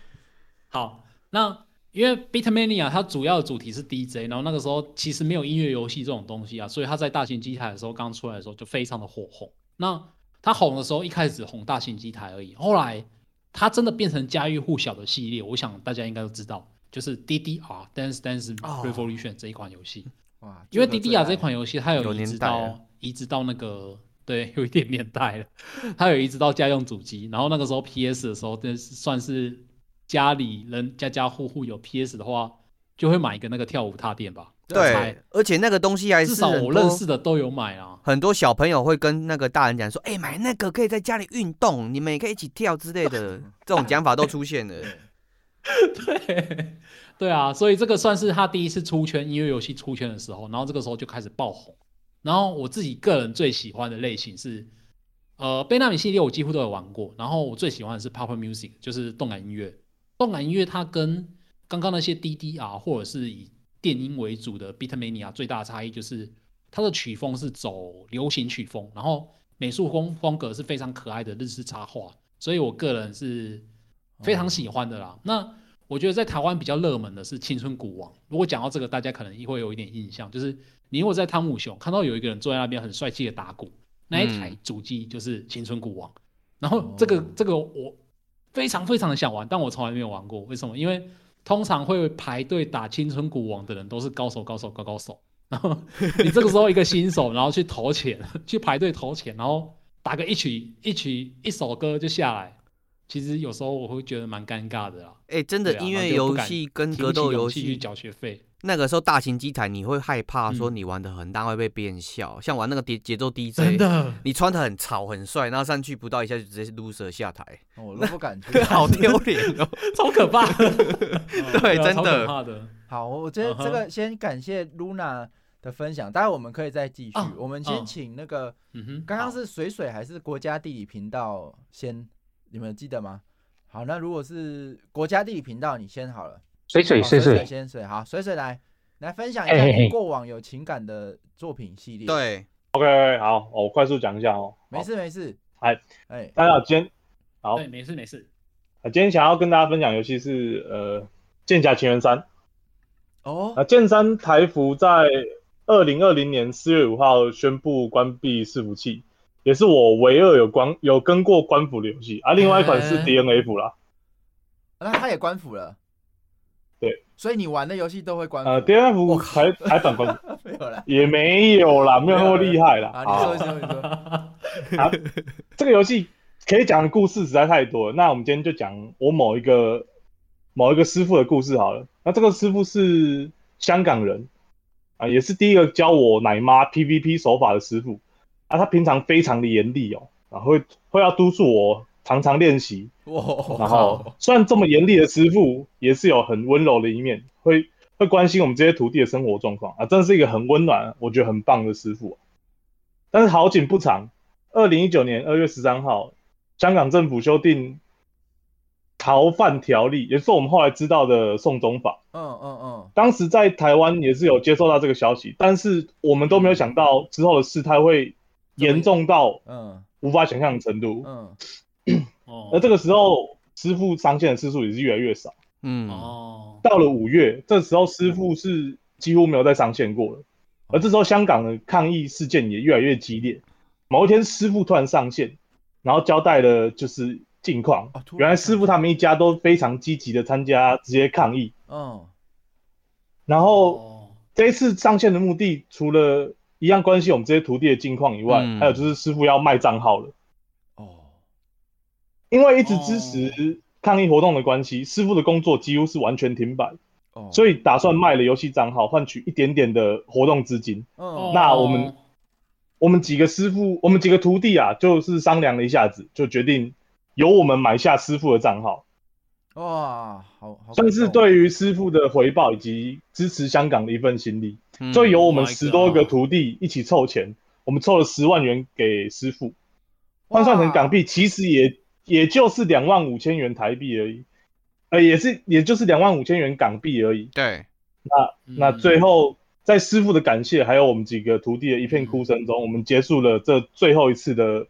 好，那因为 Beatmania 它主要的主题是 DJ，然后那个时候其实没有音乐游戏这种东西啊，所以它在大型机台的时候刚出来的时候就非常的火红。那它红的时候一开始只红大型机台而已，后来它真的变成家喻户晓的系列，我想大家应该都知道，就是 DDR Dance Dance 哦 Revolution 这一款游戏。哇，因为 DDR 爱这款游戏它有有移植到移植到那个对，有一点年代了，它有移植到家用主机，然后那个时候 PS 的时候，真是算是家里人家家户户有 PS 的话，就会买一个那个跳舞踏垫吧。对，而且那个东西还是至少我认识的都有买啊。很多小朋友会跟那个大人讲说：“哎、买那个可以在家里运动，你们也可以一起跳之类的。” 这种讲法都出现了。对，对啊，所以这个算是他第一次出圈音乐游戏出圈的时候，然后这个时候就开始爆红。然后我自己个人最喜欢的类型是，呃，贝纳米系列我几乎都有玩过，然后我最喜欢的是 Pop Music，就是动感音乐。动感音乐它跟刚刚那些 DDR 或者是以电音为主的 Beatmania 最大的差异就是它的曲风是走流行曲风，然后美术风风格是非常可爱的日式插画，所以我个人是非常喜欢的啦。那我觉得在台湾比较热门的是《青春古王》。如果讲到这个，大家可能会有一点印象，就是你如果在汤姆熊看到有一个人坐在那边很帅气的打鼓，那一台主机就是《青春古王》。然后这个哦这个我非常非常的想玩，但我从来没有玩过。为什么？因为通常会排队打《青春古王》的人都是高手、高手、高高手。然后你这个时候一个新手，然后去投钱，去排队投钱，然后打个一曲一曲一首歌就下来，其实有时候我会觉得蛮尴尬的啦。哎、真的啊音乐游戏跟格斗游戏去缴学费，那个时候大型机台你会害怕说嗯你玩的很大会被别人笑，像玩那个节节奏 DJ，真的你穿的很潮很帅，然后上去不到一下就直接 loser 下台，哦我都不敢去。好丢脸哦。超可怕的。对，真的。怕的。好，我觉得这嗯个先感谢 Luna 的分享，待会我们可以再继续。啊我们先嗯请那个刚刚好是水水还是国家地理频道先？你们记得吗？好，那如果是国家地理频道，你先好了。水水水水水，先水，好，水水来来分享一下过往有情感的作品系列。，对，OK，好，我快速讲一下哦。没事没事。哎，哎，大家好，今天好，对，没事没事。呃今天想要跟大家分享游戏是呃《剑侠情缘三》。哦那，剑三台服在二零二零年四月五号宣布关闭伺服器，也是我唯二有关有跟过官服的游戏啊。另外一款是哎 DNF 啦，那他也关服了。对，所以你玩的游戏都会关服。呃，DNF 还还反关服没有啦。也没有啦，没有那么厉害啦。啊，好你说你说你说。啊，这个游戏可以讲的故事实在太多了。那我们今天就讲我某一个某一个师傅的故事好了。那这个师傅是香港人啊，也是第一个教我奶妈 PVP 手法的师傅啊。他平常非常的严厉哦，然后会会要督促我常常练习。哇，然后虽然这么严厉的师傅，也是有很温柔的一面，会会关心我们这些徒弟的生活状况啊，真的是一个很温暖，我觉得很棒的师傅。但是好景不长，二零一九年二月十三号。香港政府修订逃犯条例，也是我们后来知道的送中法。嗯嗯嗯，当时在台湾也是有接受到这个消息，但是我们都没有想到之后的事态会严重到嗯无法想象的程度。嗯，哦 而这个时候，师傅上线的次数也是越来越少。嗯，哦，到了五月，这时候师傅是几乎没有再上线过了。而这时候香港的抗议事件也越来越激烈。某一天，师傅突然上线。然后交代了就是近况，原来师傅他们一家都非常积极的参加直接抗议。嗯，然后这一次上线的目的，除了一样关心我们这些徒弟的近况以外，还有就是师傅要卖账号了。哦，因为一直支持抗议活动的关系，师傅的工作几乎是完全停摆。哦，所以打算卖了游戏账号，换取一点点的活动资金。嗯，那我们。我们几个师傅，我们几个徒弟啊，就是商量了一下子，就决定由我们买下师傅的账号。哇，好，算是对于师傅的回报以及支持香港的一份心力。嗯所以由我们十多个徒弟一起凑钱，我们凑了十万元给师傅，换算成港币，其实也也就是两万五千元台币而已，呃，也是也就是两万五千元港币而已。对，那那最后。在师傅的感谢，还有我们几个徒弟的一片哭声中，我们结束了这最后一次的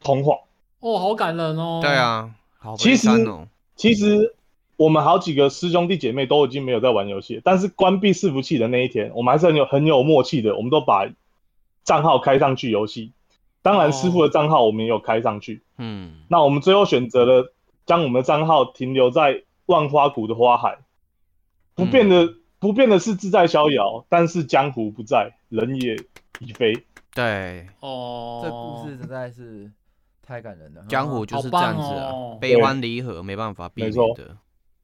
通话。哦，好感人哦。对啊，好其实哦。其实我们好几个师兄弟姐妹都已经没有在玩游戏，但是关闭伺服器的那一天，我们还是很有很有默契的，我们都把账号开上去游戏。当然，师傅的账号我们也有开上去。嗯，那我们最后选择了将我们的账号停留在万花谷的花海，不变的。不变的是自在逍遥，但是江湖不在，人也已非。对，哦，这故事实在是太感人了。江湖就是这样子啊，哦、悲欢离合没办法避免的。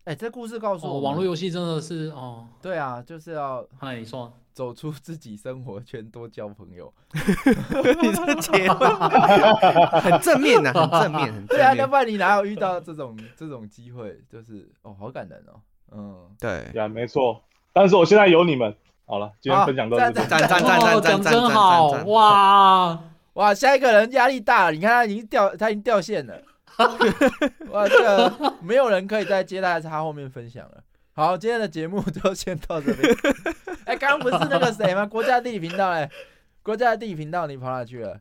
哎、欸，这故事告诉我、哦，网络游戏真的是哦，对啊，就是要哎，你说走出自己生活圈，多交朋友。你这结婚 很正面呐、啊，很正面，很对啊，要不然你哪有遇到这种这种机会？就是哦，好感人哦。嗯，对，呀，没错。但是我现在有你们，好了，今天分享到这里。赞赞赞赞赞，讲真好哇哇！下一个人压力大了，你看他已经掉，他已经掉线了。哇，这个没有人可以再接待他后面分享了。好，今天的节目就先到这边。哎，刚刚不是那个谁吗？国家地理频道哎，国家地理频道你跑哪去了？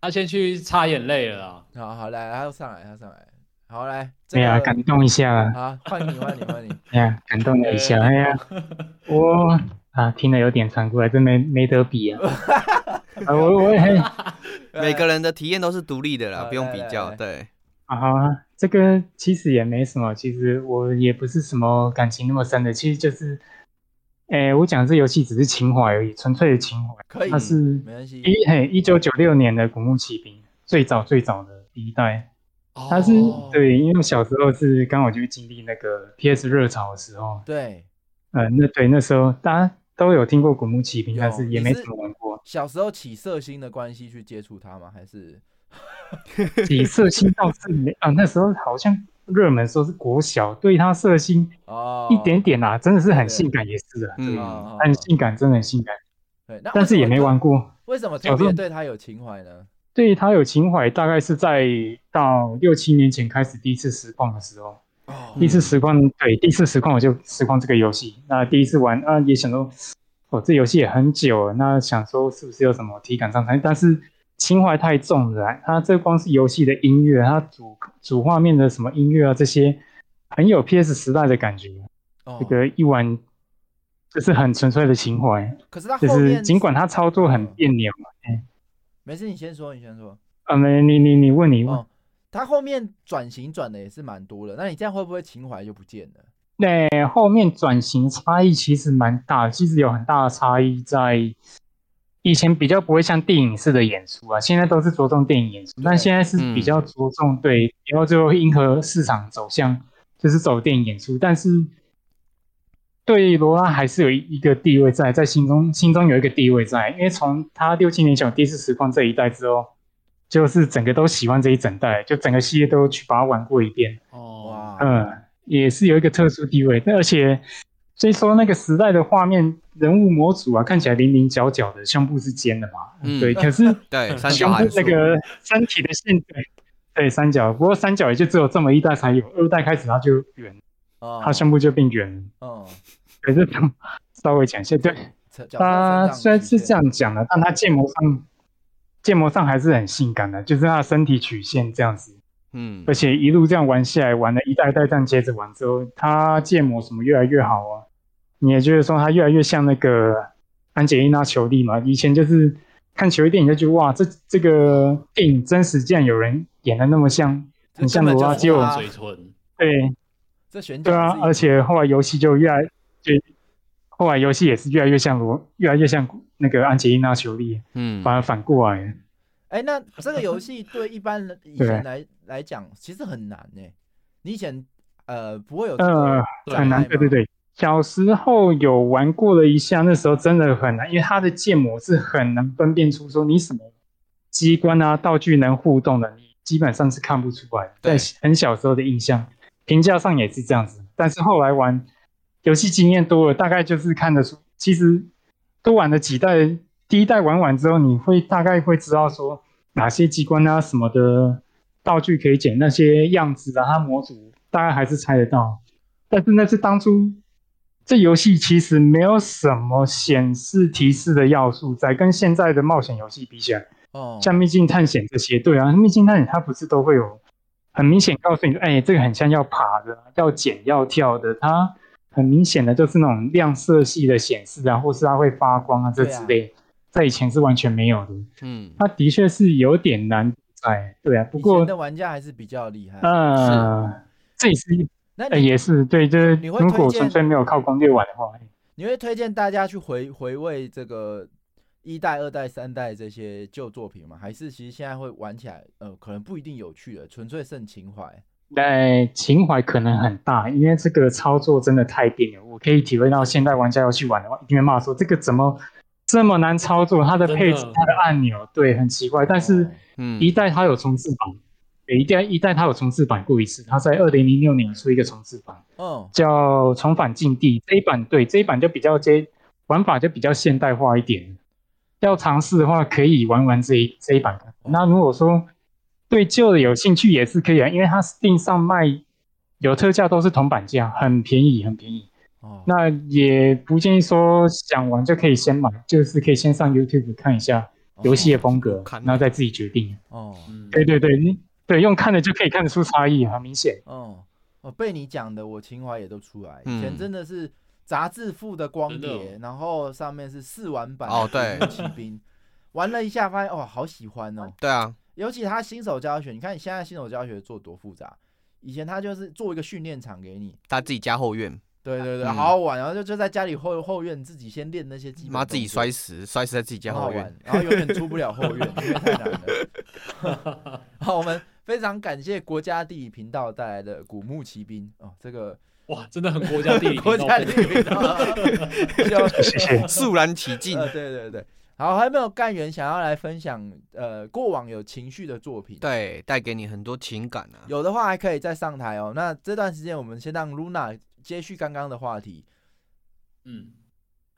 他先去擦眼泪了。好好来，他要上来，他上来。好来，哎呀，感动一下。好，换你，换你，换你。哎呀，感动了一下。哎呀，我啊听了有点残酷，还真没没得比啊。啊，我我也 每个人的体验都是独立的啦，不用比较。对。啊，好啊，这个其实也没什么，其实我也不是什么感情那么深的，其实就是，哎，我讲这游戏只是情怀而已，纯粹的情怀。可以，它是没关系。一嘿，一九九六年的《古墓奇兵》，最早最早的第一代。它是对，因为小时候是刚好就经历那个 PS 热潮的时候。对。呃，那对那时候大家都有听过《古墓奇兵》，但是也没怎么玩过。小时候起色心的关系去接触它吗？还是？起色心倒是没啊，那时候好像热门说是国小，对他色心哦一点点啦，真的是很性感也是的，嗯，很性感，真的很性感。对，但是也没玩过。为什么特别对他有情怀呢？对他有情怀，大概是在到六七年前开始第一次实况的时候。哦，第一次实况，对，第一次实况我就实况这个游戏。那第一次玩啊，也想说，哦，这游戏也很久了，那想说是不是有什么体感上差？但是情怀太重了，它这光是游戏的音乐，它主主画面的什么音乐啊，这些很有 PS 时代的感觉。哦、这个一玩就是很纯粹的情怀。可是它就是尽管它操作很别扭嘛，嗯，没事，你先说，你先说。啊，没，你你你问你问。哦，它后面转型转的也是蛮多的，那你这样会不会情怀就不见了？对，后面转型差异其实蛮大，其实有很大的差异在。以前比较不会像电影式的演出啊，现在都是着重电影演出，但现在是比较着重对，然后最后迎合市场走向，就是走电影演出，但是对罗拉还是有一个地位在，在心中心中有一个地位在，因为从他六七年前有第四实况这一代之后，就是整个都喜欢这一整代，就整个系列都去把它玩过一遍，哦，嗯，也是有一个特殊地位，而且所以说那个时代的画面。人物模组啊，看起来零零角角的，胸部是尖的嘛？嗯对。可是 对胸部那个身体的线对对三角，不过三角也就只有这么一代才有，二代开始它就圆，哦它胸部就变圆了。哦，可是 稍微讲一下，对，它虽然是这样讲的，但它建模上建模上还是很性感的，就是他的身体曲线这样子。嗯而且一路这样玩下来，玩了一代一代这样接着玩之后，他建模什么越来越好啊。你也觉得说他越来越像那个安吉丽娜·裘丽嘛？以前就是看裘丽电影就觉得哇，这这个电影真实竟然有人演的那么像，很像罗拉，结果嘴唇，对这选对啊，而且后来游戏就越来就后来游戏也是越来越像罗，越来越像那个安吉丽娜·裘丽，嗯反而反过来了。哎，那这个游戏对一般人以对前来来讲，其实很难呢。你以前呃不会有这呃个，很难，对对对。小时候有玩过了一下，那时候真的很难，因为它的建模是很难分辨出说你什么机关啊、道具能互动的，你基本上是看不出来。在很小时候的印象，评价上也是这样子。但是后来玩游戏经验多了，大概就是看得出，其实多玩了几代，第一代玩完之后，你会大概会知道说哪些机关啊、什么的道具可以捡，那些样子啊、它模组大概还是猜得到。但是那是当初这游戏其实没有什么显示提示的要素在，跟现在的冒险游戏比起来，哦，像秘境探险这些，对啊，秘境探险它不是都会有很明显告诉你，哎，这个很像要爬的、要捡、要跳的，它很明显的就是那种亮色系的显示啊，或是它会发光啊这之类，在以前是完全没有的。嗯，它的确是有点难在，对啊，不过以前的玩家还是比较厉害。呃，这也是呃那你也是对，就是如果纯粹没有靠攻略玩的话，你会推荐大家去回回味这个一代、二代、三代这些旧作品吗？还是其实现在会玩起来，呃，可能不一定有趣了，纯粹剩情怀？呃，情怀可能很大，因为这个操作真的太别扭。我可以体会到现代玩家要去玩的话，一定会骂说这个怎么这么难操作？它的配置、它的按钮，对，很奇怪。但是嗯一代它有重置版，对一代一代它有重置版过一次，它在二零零六年出一个重置版，嗯，叫《重返禁地》。这一版对这一版就比较接玩法就比较现代化一点。要尝试的话，可以玩玩这一这一版。那如果说对旧的有兴趣，也是可以啊，因为它 Steam 上卖有特价，都是铜板价，很便宜，很便宜。哦，那也不建议说想玩就可以先买，就是可以先上 YouTube 看一下游戏的风格，看然后再自己决定。哦，嗯，对对对，你对用看的就可以看得出差异，很明显。哦，哦，被你讲的，我情怀也都出来。以前嗯真的是杂志附的光碟，然后上面是试玩版哦对兵，玩了一下发现哦，好喜欢哦。对啊，尤其他新手教学，你看你现在新手教学做多复杂，以前他就是做一个训练场给你，他自己家后院，对对对，嗯好好玩，然后就就在家里后后院自己先练那些基本，妈自己摔，死，摔死在自己家很好玩后院。然后永远出不了后院，因为太难了。好，我们非常感谢国家地理频道带来的古墓奇兵哦，这个哇，真的很国家地理频道 国家地理频道，谢谢。肃然起敬。呃，对对对，好，还有没有干员想要来分享呃过往有情绪的作品？对，带给你很多情感啊。有的话还可以再上台哦。那这段时间我们先让 Luna 接续刚刚的话题。嗯，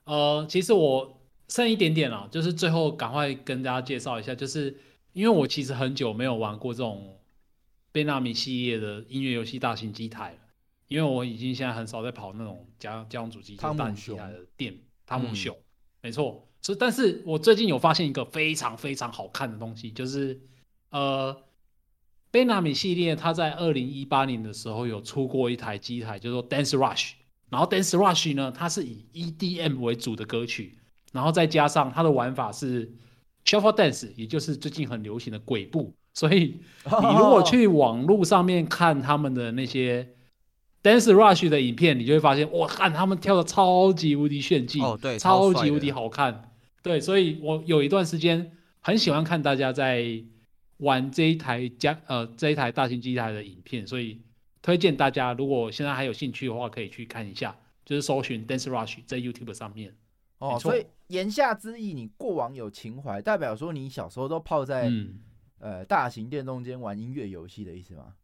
呃，其实我剩一点点了，就是最后赶快跟大家介绍一下，就是因为我其实很久没有玩过这种贝纳米系列的音乐游戏大型机台了，因为我已经现在很少在跑那种家家用主机，就汤姆大型机台的店，汤姆嗯熊，没错。是，但是我最近有发现一个非常非常好看的东西，就是呃，贝纳米系列它在二零一八年的时候有出过一台机台，叫做 Dance Rush。然后 Dance Rush 呢，它是以 EDM 为主的歌曲，然后再加上它的玩法是 Shuffle Dance，也就是最近很流行的鬼步。所以你如果去网络上面看他们的那些 Dance Rush 的影片，你就会发现，哇，看他们跳的超级无敌炫技，哦对超级无敌好看。对，所以我有一段时间很喜欢看大家在玩这一台加呃这一台大型机台的影片，所以推荐大家如果现在还有兴趣的话，可以去看一下，就是搜寻 Dance Rush 在 YouTube 上面。哦，所以言下之意，你过往有情怀，代表说你小时候都泡在、嗯，呃大型电动间玩音乐游戏的意思吗？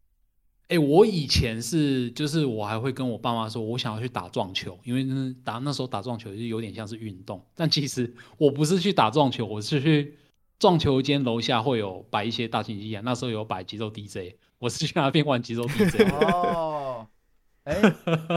哎、我以前是就是我还会跟我爸妈说，我想要去打撞球，因为那打那时候打撞球就有点像是运动，但其实我不是去打撞球，我是去撞球间楼下会有摆一些大型机啊，那时候有摆节奏 DJ，我是去那边玩节奏 DJ。哦，哎、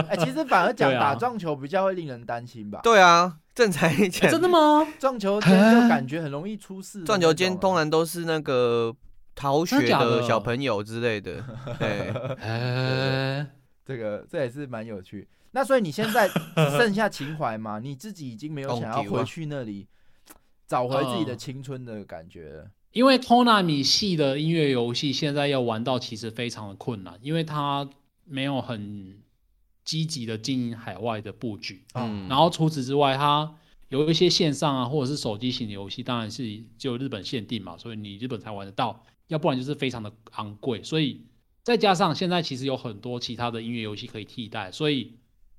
哎、其实反而讲啊打撞球比较会令人担心吧？对啊，正常一哎讲，真的吗？撞球间就感觉很容易出事。撞球间通常都是那个逃学的小朋友之类的，对，哎、这个这也是蛮有趣。那所以你现在只 剩下情怀嘛？你自己已经没有想要回去那里找回自己的嗯青春的感觉了？因为 Konami 系的音乐游戏现在要玩到其实非常的困难，因为它没有很积极的经营海外的布局。嗯，然后除此之外，它有一些线上啊或者是手机型的游戏，当然是只有日本限定嘛，所以你日本才玩得到，要不然就是非常的昂贵。所以再加上现在其实有很多其他的音乐游戏可以替代，所以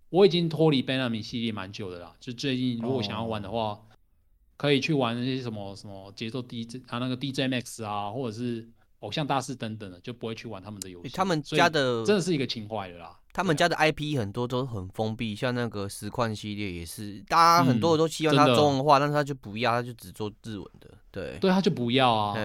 我已经脱离 Benami 系列蛮久的啦。就最近如果想要玩的话，可以去玩那些什么什么节奏 DJ 啊那个 DJ Max 啊，或者是偶像大师等等的，就不会去玩他们的游戏。他们家的真的是一个情怀的啦。他们家的 IP 很多都很封闭，像那个实况系列也是，大家很多嗯都希望它真的中文化，但是他就不要，他就只做日文的，对，对，他就不要啊。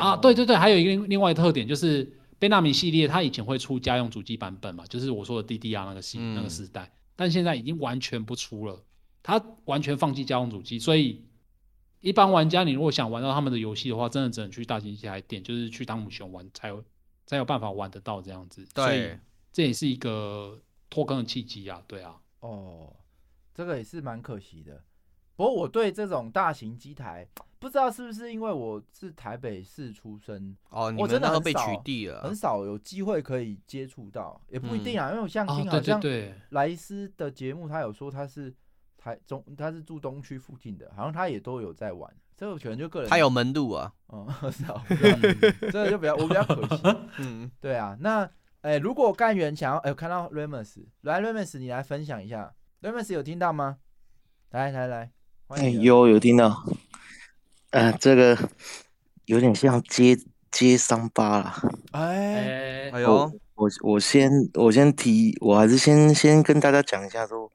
哎，啊，对对对，还有一个另另外一个特点就是贝纳米系列，它以前会出家用主机版本嘛，就是我说的 DDR 那个系、那个嗯时代，但现在已经完全不出了，它完全放弃家用主机，所以一般玩家你如果想玩到他们的游戏的话，真的只能去大型机台店，就是去汤姆熊玩才有才有办法玩得到这样子，所以对，这也是一个脱坑的契机啊，对啊，哦，这个也是蛮可惜的。不过我对这种大型机台，不知道是不是因为我是台北市出生，哦，你我真的们那个被很少取缔了很，少有机会可以接触到，也不一定啊。因为我像哦听好像对对对，莱斯的节目，他有说他是台中，他是住东区附近的，好像他也都有在玩。这个可能就个人，他有门路啊，嗯，是啊，我不知道这个就比较我比较可惜。嗯，对啊，那哎、如果干员想要哎、看到 Remus 来 Remus，你来分享一下，Remus 有听到吗？来来来，欢哎，迎你有有听到，呃，这个有点像接接伤疤啦。哎，哎哎呦我，我我先我先提，我还是先先跟大家讲一下说，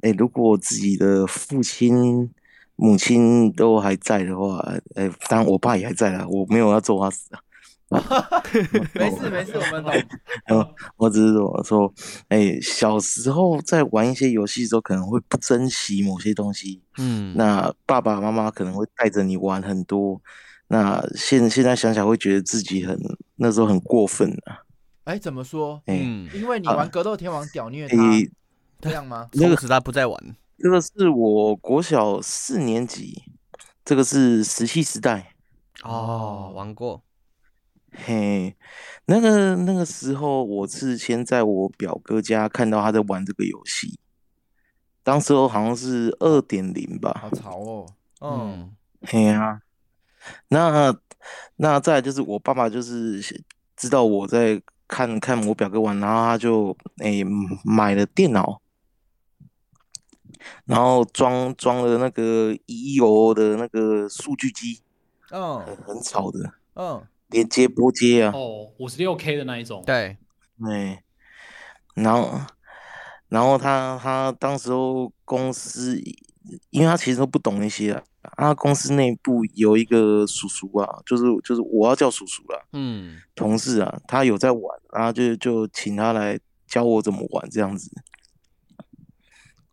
哎，如果自己的父亲、母亲都还在的话，哎，当然我爸也还在啦，我没有要做他死啊。没事没事，我们懂。嗯，我只是说说，哎，小时候在玩一些游戏的时候，可能会不珍惜某些东西，嗯，那爸爸妈妈可能会带着你玩很多，那现现在想想会觉得自己很那时候很过分啊，哎，怎么说？哎、嗯，因为你玩格斗天王屌虐他，诶这样吗？那个从此他不再玩，这个是我国小四年级，这个是石器时代，哦，玩过，嘿，那个那个时候我是先在我表哥家看到他在玩这个游戏，当时候好像是二点零吧，好潮哦。嗯，嗯，嘿啊、那那再就是我爸爸就是知道我在看看我表哥玩，然后他就诶、买了电脑，然后装装了那个 EO 的那个数据机，嗯。很很吵的，嗯，连接拨接啊，哦，五十六 K 的那一种，对，对，然后然后他他当时候公司，因为他其实都不懂那些啊，他公司内部有一个叔叔啊，就是就是我要叫叔叔啦，嗯，同事啊，他有在玩，然后就就请他来教我怎么玩这样子。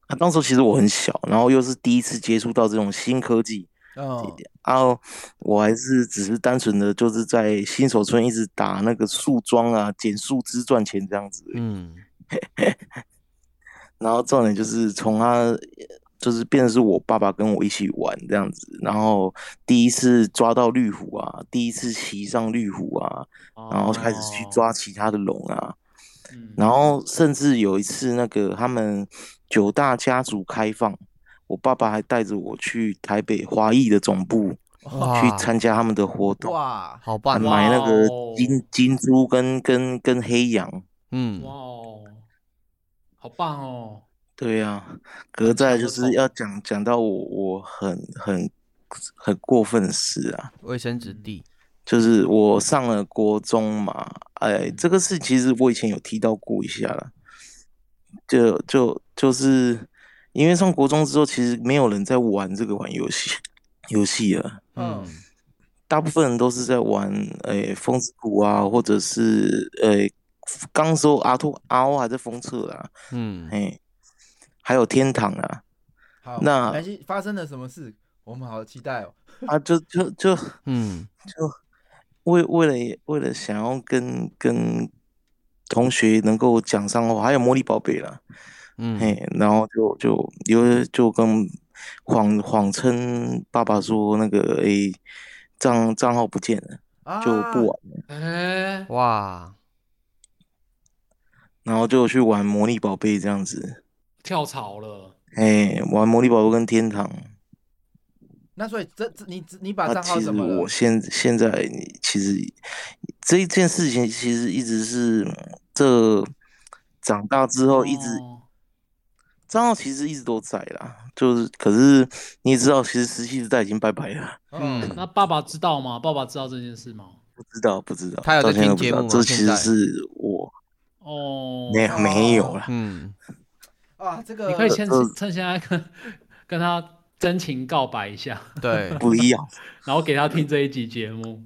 啊，当时候其实我很小，然后又是第一次接触到这种新科技，嗯，然后我还是只是单纯的就是在新手村一直打那个树桩啊，捡树枝赚钱这样子。嗯，然后重点就是从他就是变成是我爸爸跟我一起玩这样子，然后第一次抓到绿虎啊，第一次骑上绿虎啊，然后开始去抓其他的龙啊，嗯，然后甚至有一次那个他们九大家族开放，我爸爸还带着我去台北华裔的总部去参加他们的活动，哇，好棒哦！买那个金金猪跟跟跟黑羊。嗯。哇，哦，好棒哦！对呀、可是再就是要讲讲到我我很很很过分的事啊，卫生纸地，就是我上了国中嘛，哎，这个事其实我以前有提到过一下了，就就就是因为上国中之后，其实没有人在玩这个玩游戏游戏了，嗯嗯大部分人都是在玩诶风之谷啊，或者是诶刚时候阿托阿欧还在封测啦，嗯，哎，还有天堂啊，好，那发生了什么事？我们好期待哦。啊就就就嗯 就为为了为了想要跟跟同学能够讲上话，还有魔力宝贝啦，嗯嘿，然后就就有就跟谎谎称爸爸说那个诶账账号不见了，啊，就不玩了，哎，哇，然后就去玩魔力宝贝这样子，跳槽了，哎，玩魔力宝贝跟天堂。那所以这这你你把那账号其实怎么了我？现现在其实这一件事情其实一直是嗯这长大之后一直哦账号其实一直都在啦，就是可是你也知道，其实石器时代已经拜拜了，嗯，那爸爸知道吗？爸爸知道这件事吗？不知道不知道，他有在听节目吗这其实是我哦，没没有啦，嗯，啊，这个你可以先趁现在跟跟他真情告白一下，对，不一样，然后给他听这一集节目。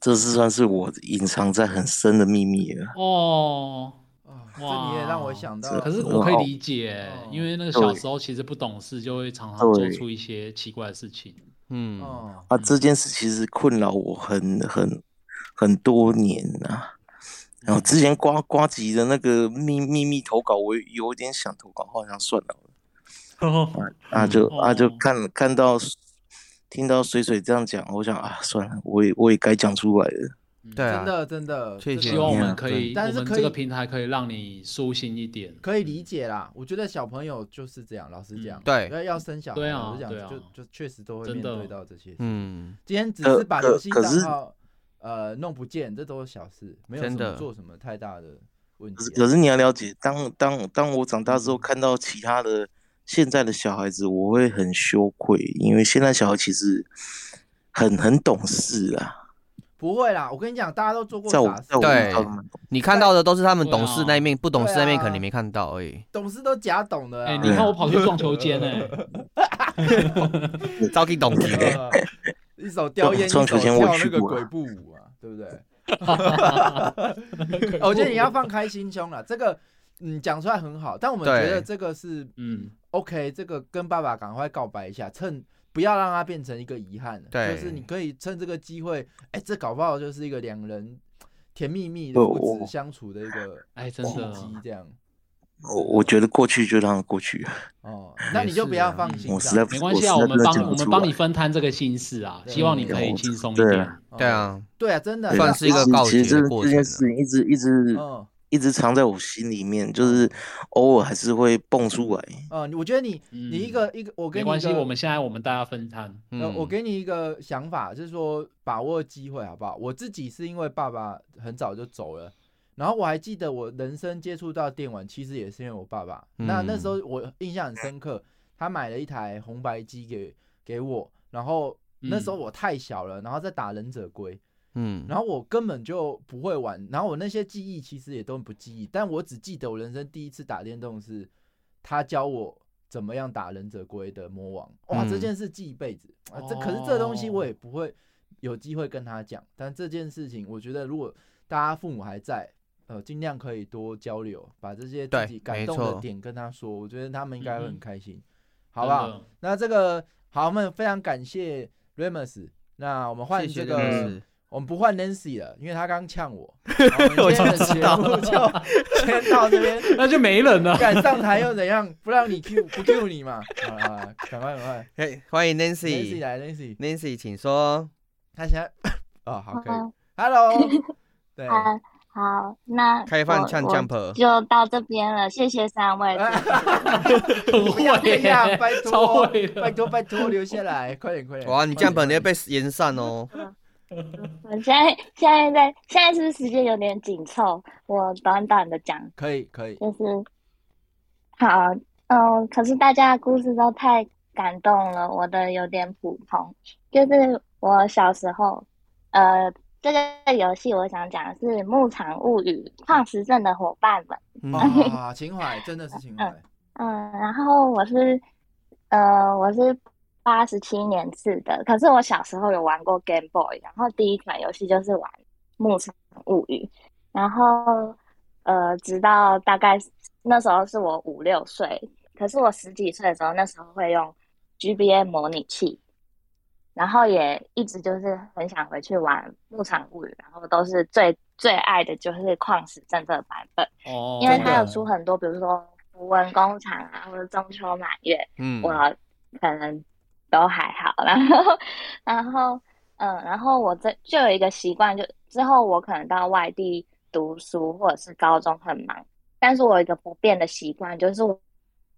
这是算是我隐藏在很深的秘密了。哦，啊，这你也让我想到，可是我可以理解哦，因为那个小时候其实不懂事，就会常常做出一些奇怪的事情。嗯哦，啊，这件事其实困扰我很很很多年啊。然后之前瓜瓜吉的那个秘秘密投稿，我有点想投稿，好像算了。啊就啊就哦看看到听到水水这样讲，我想啊算了，我也我也该讲出来了。对啊。真，的真的，希望我们可以，但是可以这个平台可以让你舒心一点。可以理解啦。我觉得小朋友就是这样，老实讲，对。要要生小孩，对啊老实讲对啊。就就确实都会真的。面对到这些事。嗯，今天只是把可游戏可是账号呃弄不见，这都是小事，没有什真的。么做什么太大的问可是题啊。可是你要了解，当当当我长大之嗯后，看到其他的现在的小孩子，我会很羞愧，因为现在小孩其实很很懂事啊。不会啦，我跟你讲，大家都做过傻事。对你看到的都是他们懂事那一面，不懂事那一面可能你没看到而已。懂事都假懂的啊。哎，你看我跑去撞球间哎，早给懂题，呃一手叼烟，一手撞球前我跳那个去鬼步舞啊，对不对？我觉得你要放开心胸了，这个嗯讲出来很好，但我们觉得这个是嗯，OK，这个跟爸爸赶快告白一下，趁不要让它变成一个遗憾了。对。就是你可以趁这个机会，哎，这搞不好就是一个两人甜蜜蜜的我父子相处的一个哎，真契的，机，这样。我我觉得过去就让它过去，哦，那你就不要放嗯心上我实在。没关系啊，我我们帮我们帮你分摊这个心事啊，希望你可以嗯轻松一点。对。啊。哦。对，啊，真的。算是一个告其实这件事情一直一直嗯一直藏在我心里面，就是偶尔还是会蹦出来。呃，我觉得你嗯你一个一个，我跟你没关系，我们现在我们大家分摊。呃，嗯，我给你一个想法，就是说把握机会，好不好？我自己是因为爸爸很早就走了，然后我还记得我人生接触到电玩，其实也是因为我爸爸。那那时候我印象很深刻，他买了一台红白机给给我，然后那时候我太小了，然后在打忍者龟，嗯，然后我根本就不会玩，然后我那些记忆其实也都不记忆，但我只记得我人生第一次打电动是他教我怎么样打忍者龟的魔王，哇，嗯。这件事记一辈子啊！这可是这东西我哦。也不会有机会跟他讲，但这件事情我觉得如果大家父母还在，呃，尽量可以多交流，把这些自己感动的点跟他说，我觉得他们应该会很开心，好不好？那这个好，我们非常感谢 Remus，那我们换谢谢这个。我们不换 Nancy 了，因为他刚呛我。好我们今天的节目就先到这边，那就没人了。敢上台又怎样？不让你 Q 不 Q 你嘛？好了好了，赶快赶快嘿，欢迎，Nancy Nancy，Nancy，来，Nancy，请说。他现在哦好可以，Hello，对，好好，那开饭呛我我 Jump 就到这边了，谢谢三位。很不要这会样，拜托拜托，拜托，留下来，快点，快点。哇，你这样本来被延散哦。我现在现在在现在是不是时间有点紧凑？我短短的讲，可以，可以。就是好，嗯，可是大家的故事都太感动了，我的有点普通。就是我小时候，呃，这个游戏我想讲的是《牧场物语》矿石镇的伙伴们。哇，情怀真的是情怀。嗯，然后我是，呃，我是八十七年次的，可是我小时候有玩过 Game Boy，然后第一款游戏就是玩《牧场物语》，然后呃，直到大概那时候是我五六岁，可是我十几岁的时候，那时候会用 GBA 模拟器，然后也一直就是很想回去玩《牧场物语》，然后都是最最爱的就是矿石镇这个版本，哦，因为它有出很多，比如说符文工厂啊，或者中秋满月，嗯我可能都还好。然后，然后，嗯，然后我这就有一个习惯，就之后我可能到外地读书或者是高中很忙，但是我有一个不变的习惯，就是我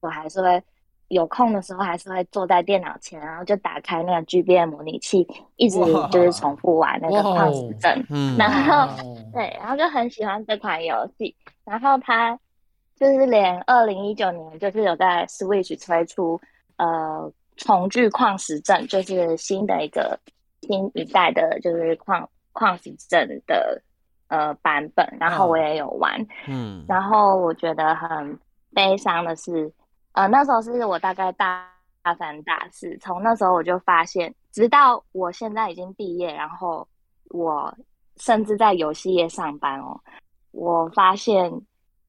我还是会有空的时候，还是会坐在电脑前，然后就打开那个 G B M 模拟器，一直就是重复玩那个哇矿石镇。嗯然后哦对，然后就很喜欢这款游戏，然后它就是连二零一九年就是有在 Switch 推出呃重聚矿石镇，就是新的一个新一代的，就是矿矿石镇的呃版本，然后我也有玩，嗯。然后我觉得很悲伤的是，呃，那时候是我大概大大三、大四，从那时候我就发现，直到我现在已经毕业，然后我甚至在游戏业上班哦，我发现，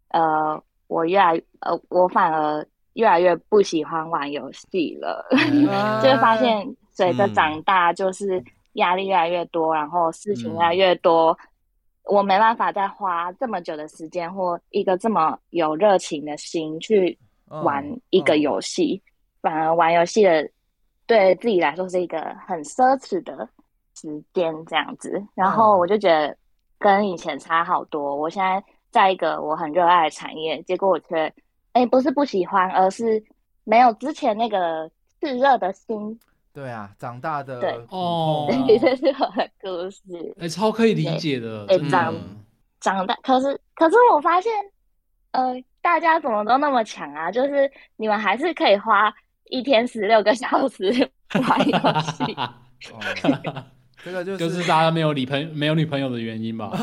呃，我越来，呃，我反而越来越不喜欢玩游戏了，就会发现随着长大，就是压力越来越多，然后事情越来越多。我没办法再花这么久的时间或一个这么有热情的心去玩一个游戏，反而玩游戏的对自己来说是一个很奢侈的时间这样子。然后我就觉得跟以前差好多。我现在在一个我很热爱的产业，结果我却哎不是不喜欢，而是没有之前那个炽热的心。对啊，长大的对哦，这是我的故事。哎，超可以理解的，对真长的。长大，可是可是我发现，呃，大家怎么都那么强啊？就是你们还是可以花一天十六个小时 玩游戏。哦这个就是就是大家没有女朋没有女朋友的原因吧？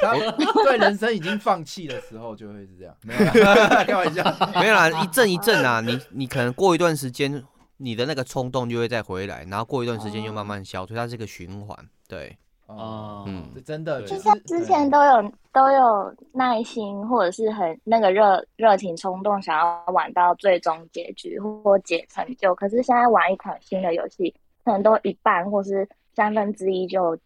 他对人生已经放弃的时候就会是这样，没有啦开玩笑，没有啦，一阵一阵啊，你你可能过一段时间，你的那个冲动就会再回来，然后过一段时间又慢慢消退，它是一个循环。对，哦，嗯，这真的就就是像之前都有都有耐心，或者是很那个热热情冲动，想要玩到最终结局或解成就。可是现在玩一款新的游戏，可能都一半或是三分之一就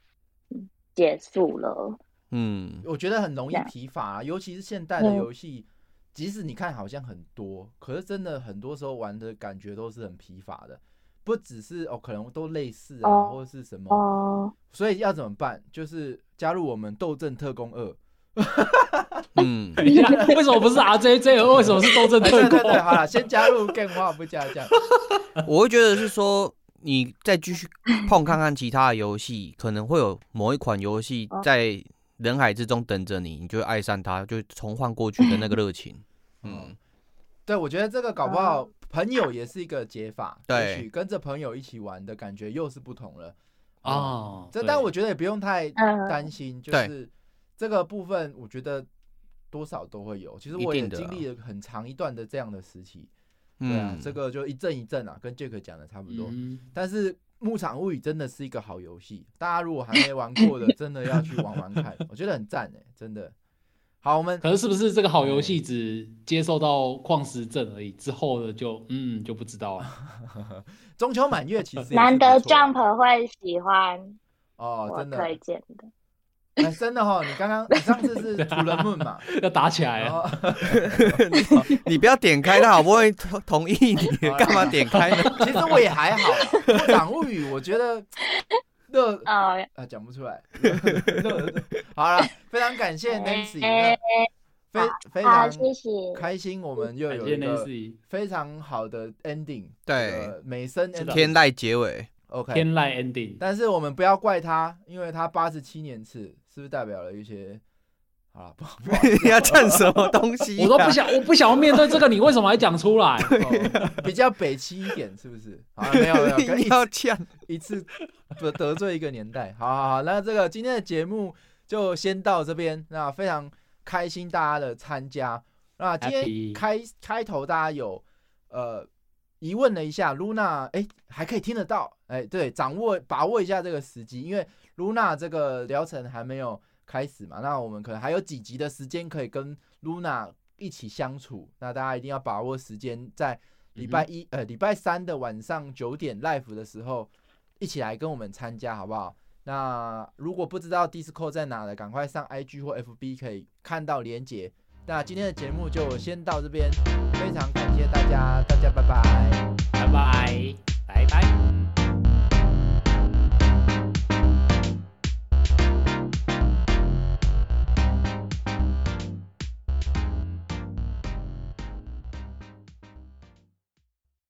嗯结束了。嗯，我觉得很容易疲乏、啊，尤其是现代的嗯游戏，即使你看好像很多，可是真的很多时候玩的感觉都是很疲乏的，不只是哦，可能都类似啊，哦或者是什么，哦，所以要怎么办？就是加入我们斗阵特工二。嗯，等一下，为什么不是 RJJ？为什么是斗阵特工？对对对，好了，先加入更话不加这样。我会觉得是说，你再继续 碰看看其他的游戏，可能会有某一款游戏哦。在人海之中等着你，你就会爱上它，就重焕过去的那个热情。嗯，对，我觉得这个搞不好朋友也是一个解法，对也许跟着朋友一起玩的感觉又是不同了。哦这但我觉得也不用太嗯。担心，就是这个部分，我觉得多少都会有。其实我也经历了很长一段的这样的时期，对啊嗯，这个就一阵一阵啊，跟 Jack 讲的差不多。嗯但是《牧场物语》真的是一个好游戏，大家如果还没玩过的，真的要去玩玩看，我觉得很赞哎，真的。好，我们可是是不是这个好游戏只接受到矿石镇而已，之后的就嗯就不知道了。中秋满月其实难得 Jump 会喜欢哦，我真的推荐的。哎，真的哈、你刚刚你上次是土人梦嘛，要打起来 你不要点开，他好不容易同同意你，干嘛点开呢？其实我也还好，《牧场物语》我觉得《热哦，啊，讲不出来。好了，非常感谢 Nancy，非非好，常谢谢。开心，我们又有一个非常好的 ending，对这个美声天籁结尾，OK，天籁 ending，但是我们不要怪他，因为他八十七年次，是不是代表了一些？啊，你要唱什么东西、我都不。想，我不想要面对这个，你为什么还讲出来？哦比较北七一点，是不是？啊，没有没有，跟你要呛，一次得得罪一个年代。好好好，那这个今天的节目就先到这边。那非常开心大家的参加。那今天开开头大家有呃疑问了一下，Luna 哎还可以听得到，哎对，掌握把握一下这个时机，因为 Luna 这个疗程还没有开始嘛，那我们可能还有几集的时间可以跟 Luna 一起相处，那大家一定要把握时间，在礼拜一、呃礼拜三的晚上九点 live 的时候，一起来跟我们参加，好不好？那如果不知道 Discord 在哪的，赶快上 IG 或 FB 可以看到连结。那今天的节目就先到这边，非常感谢大家，大家拜拜。拜拜，拜拜。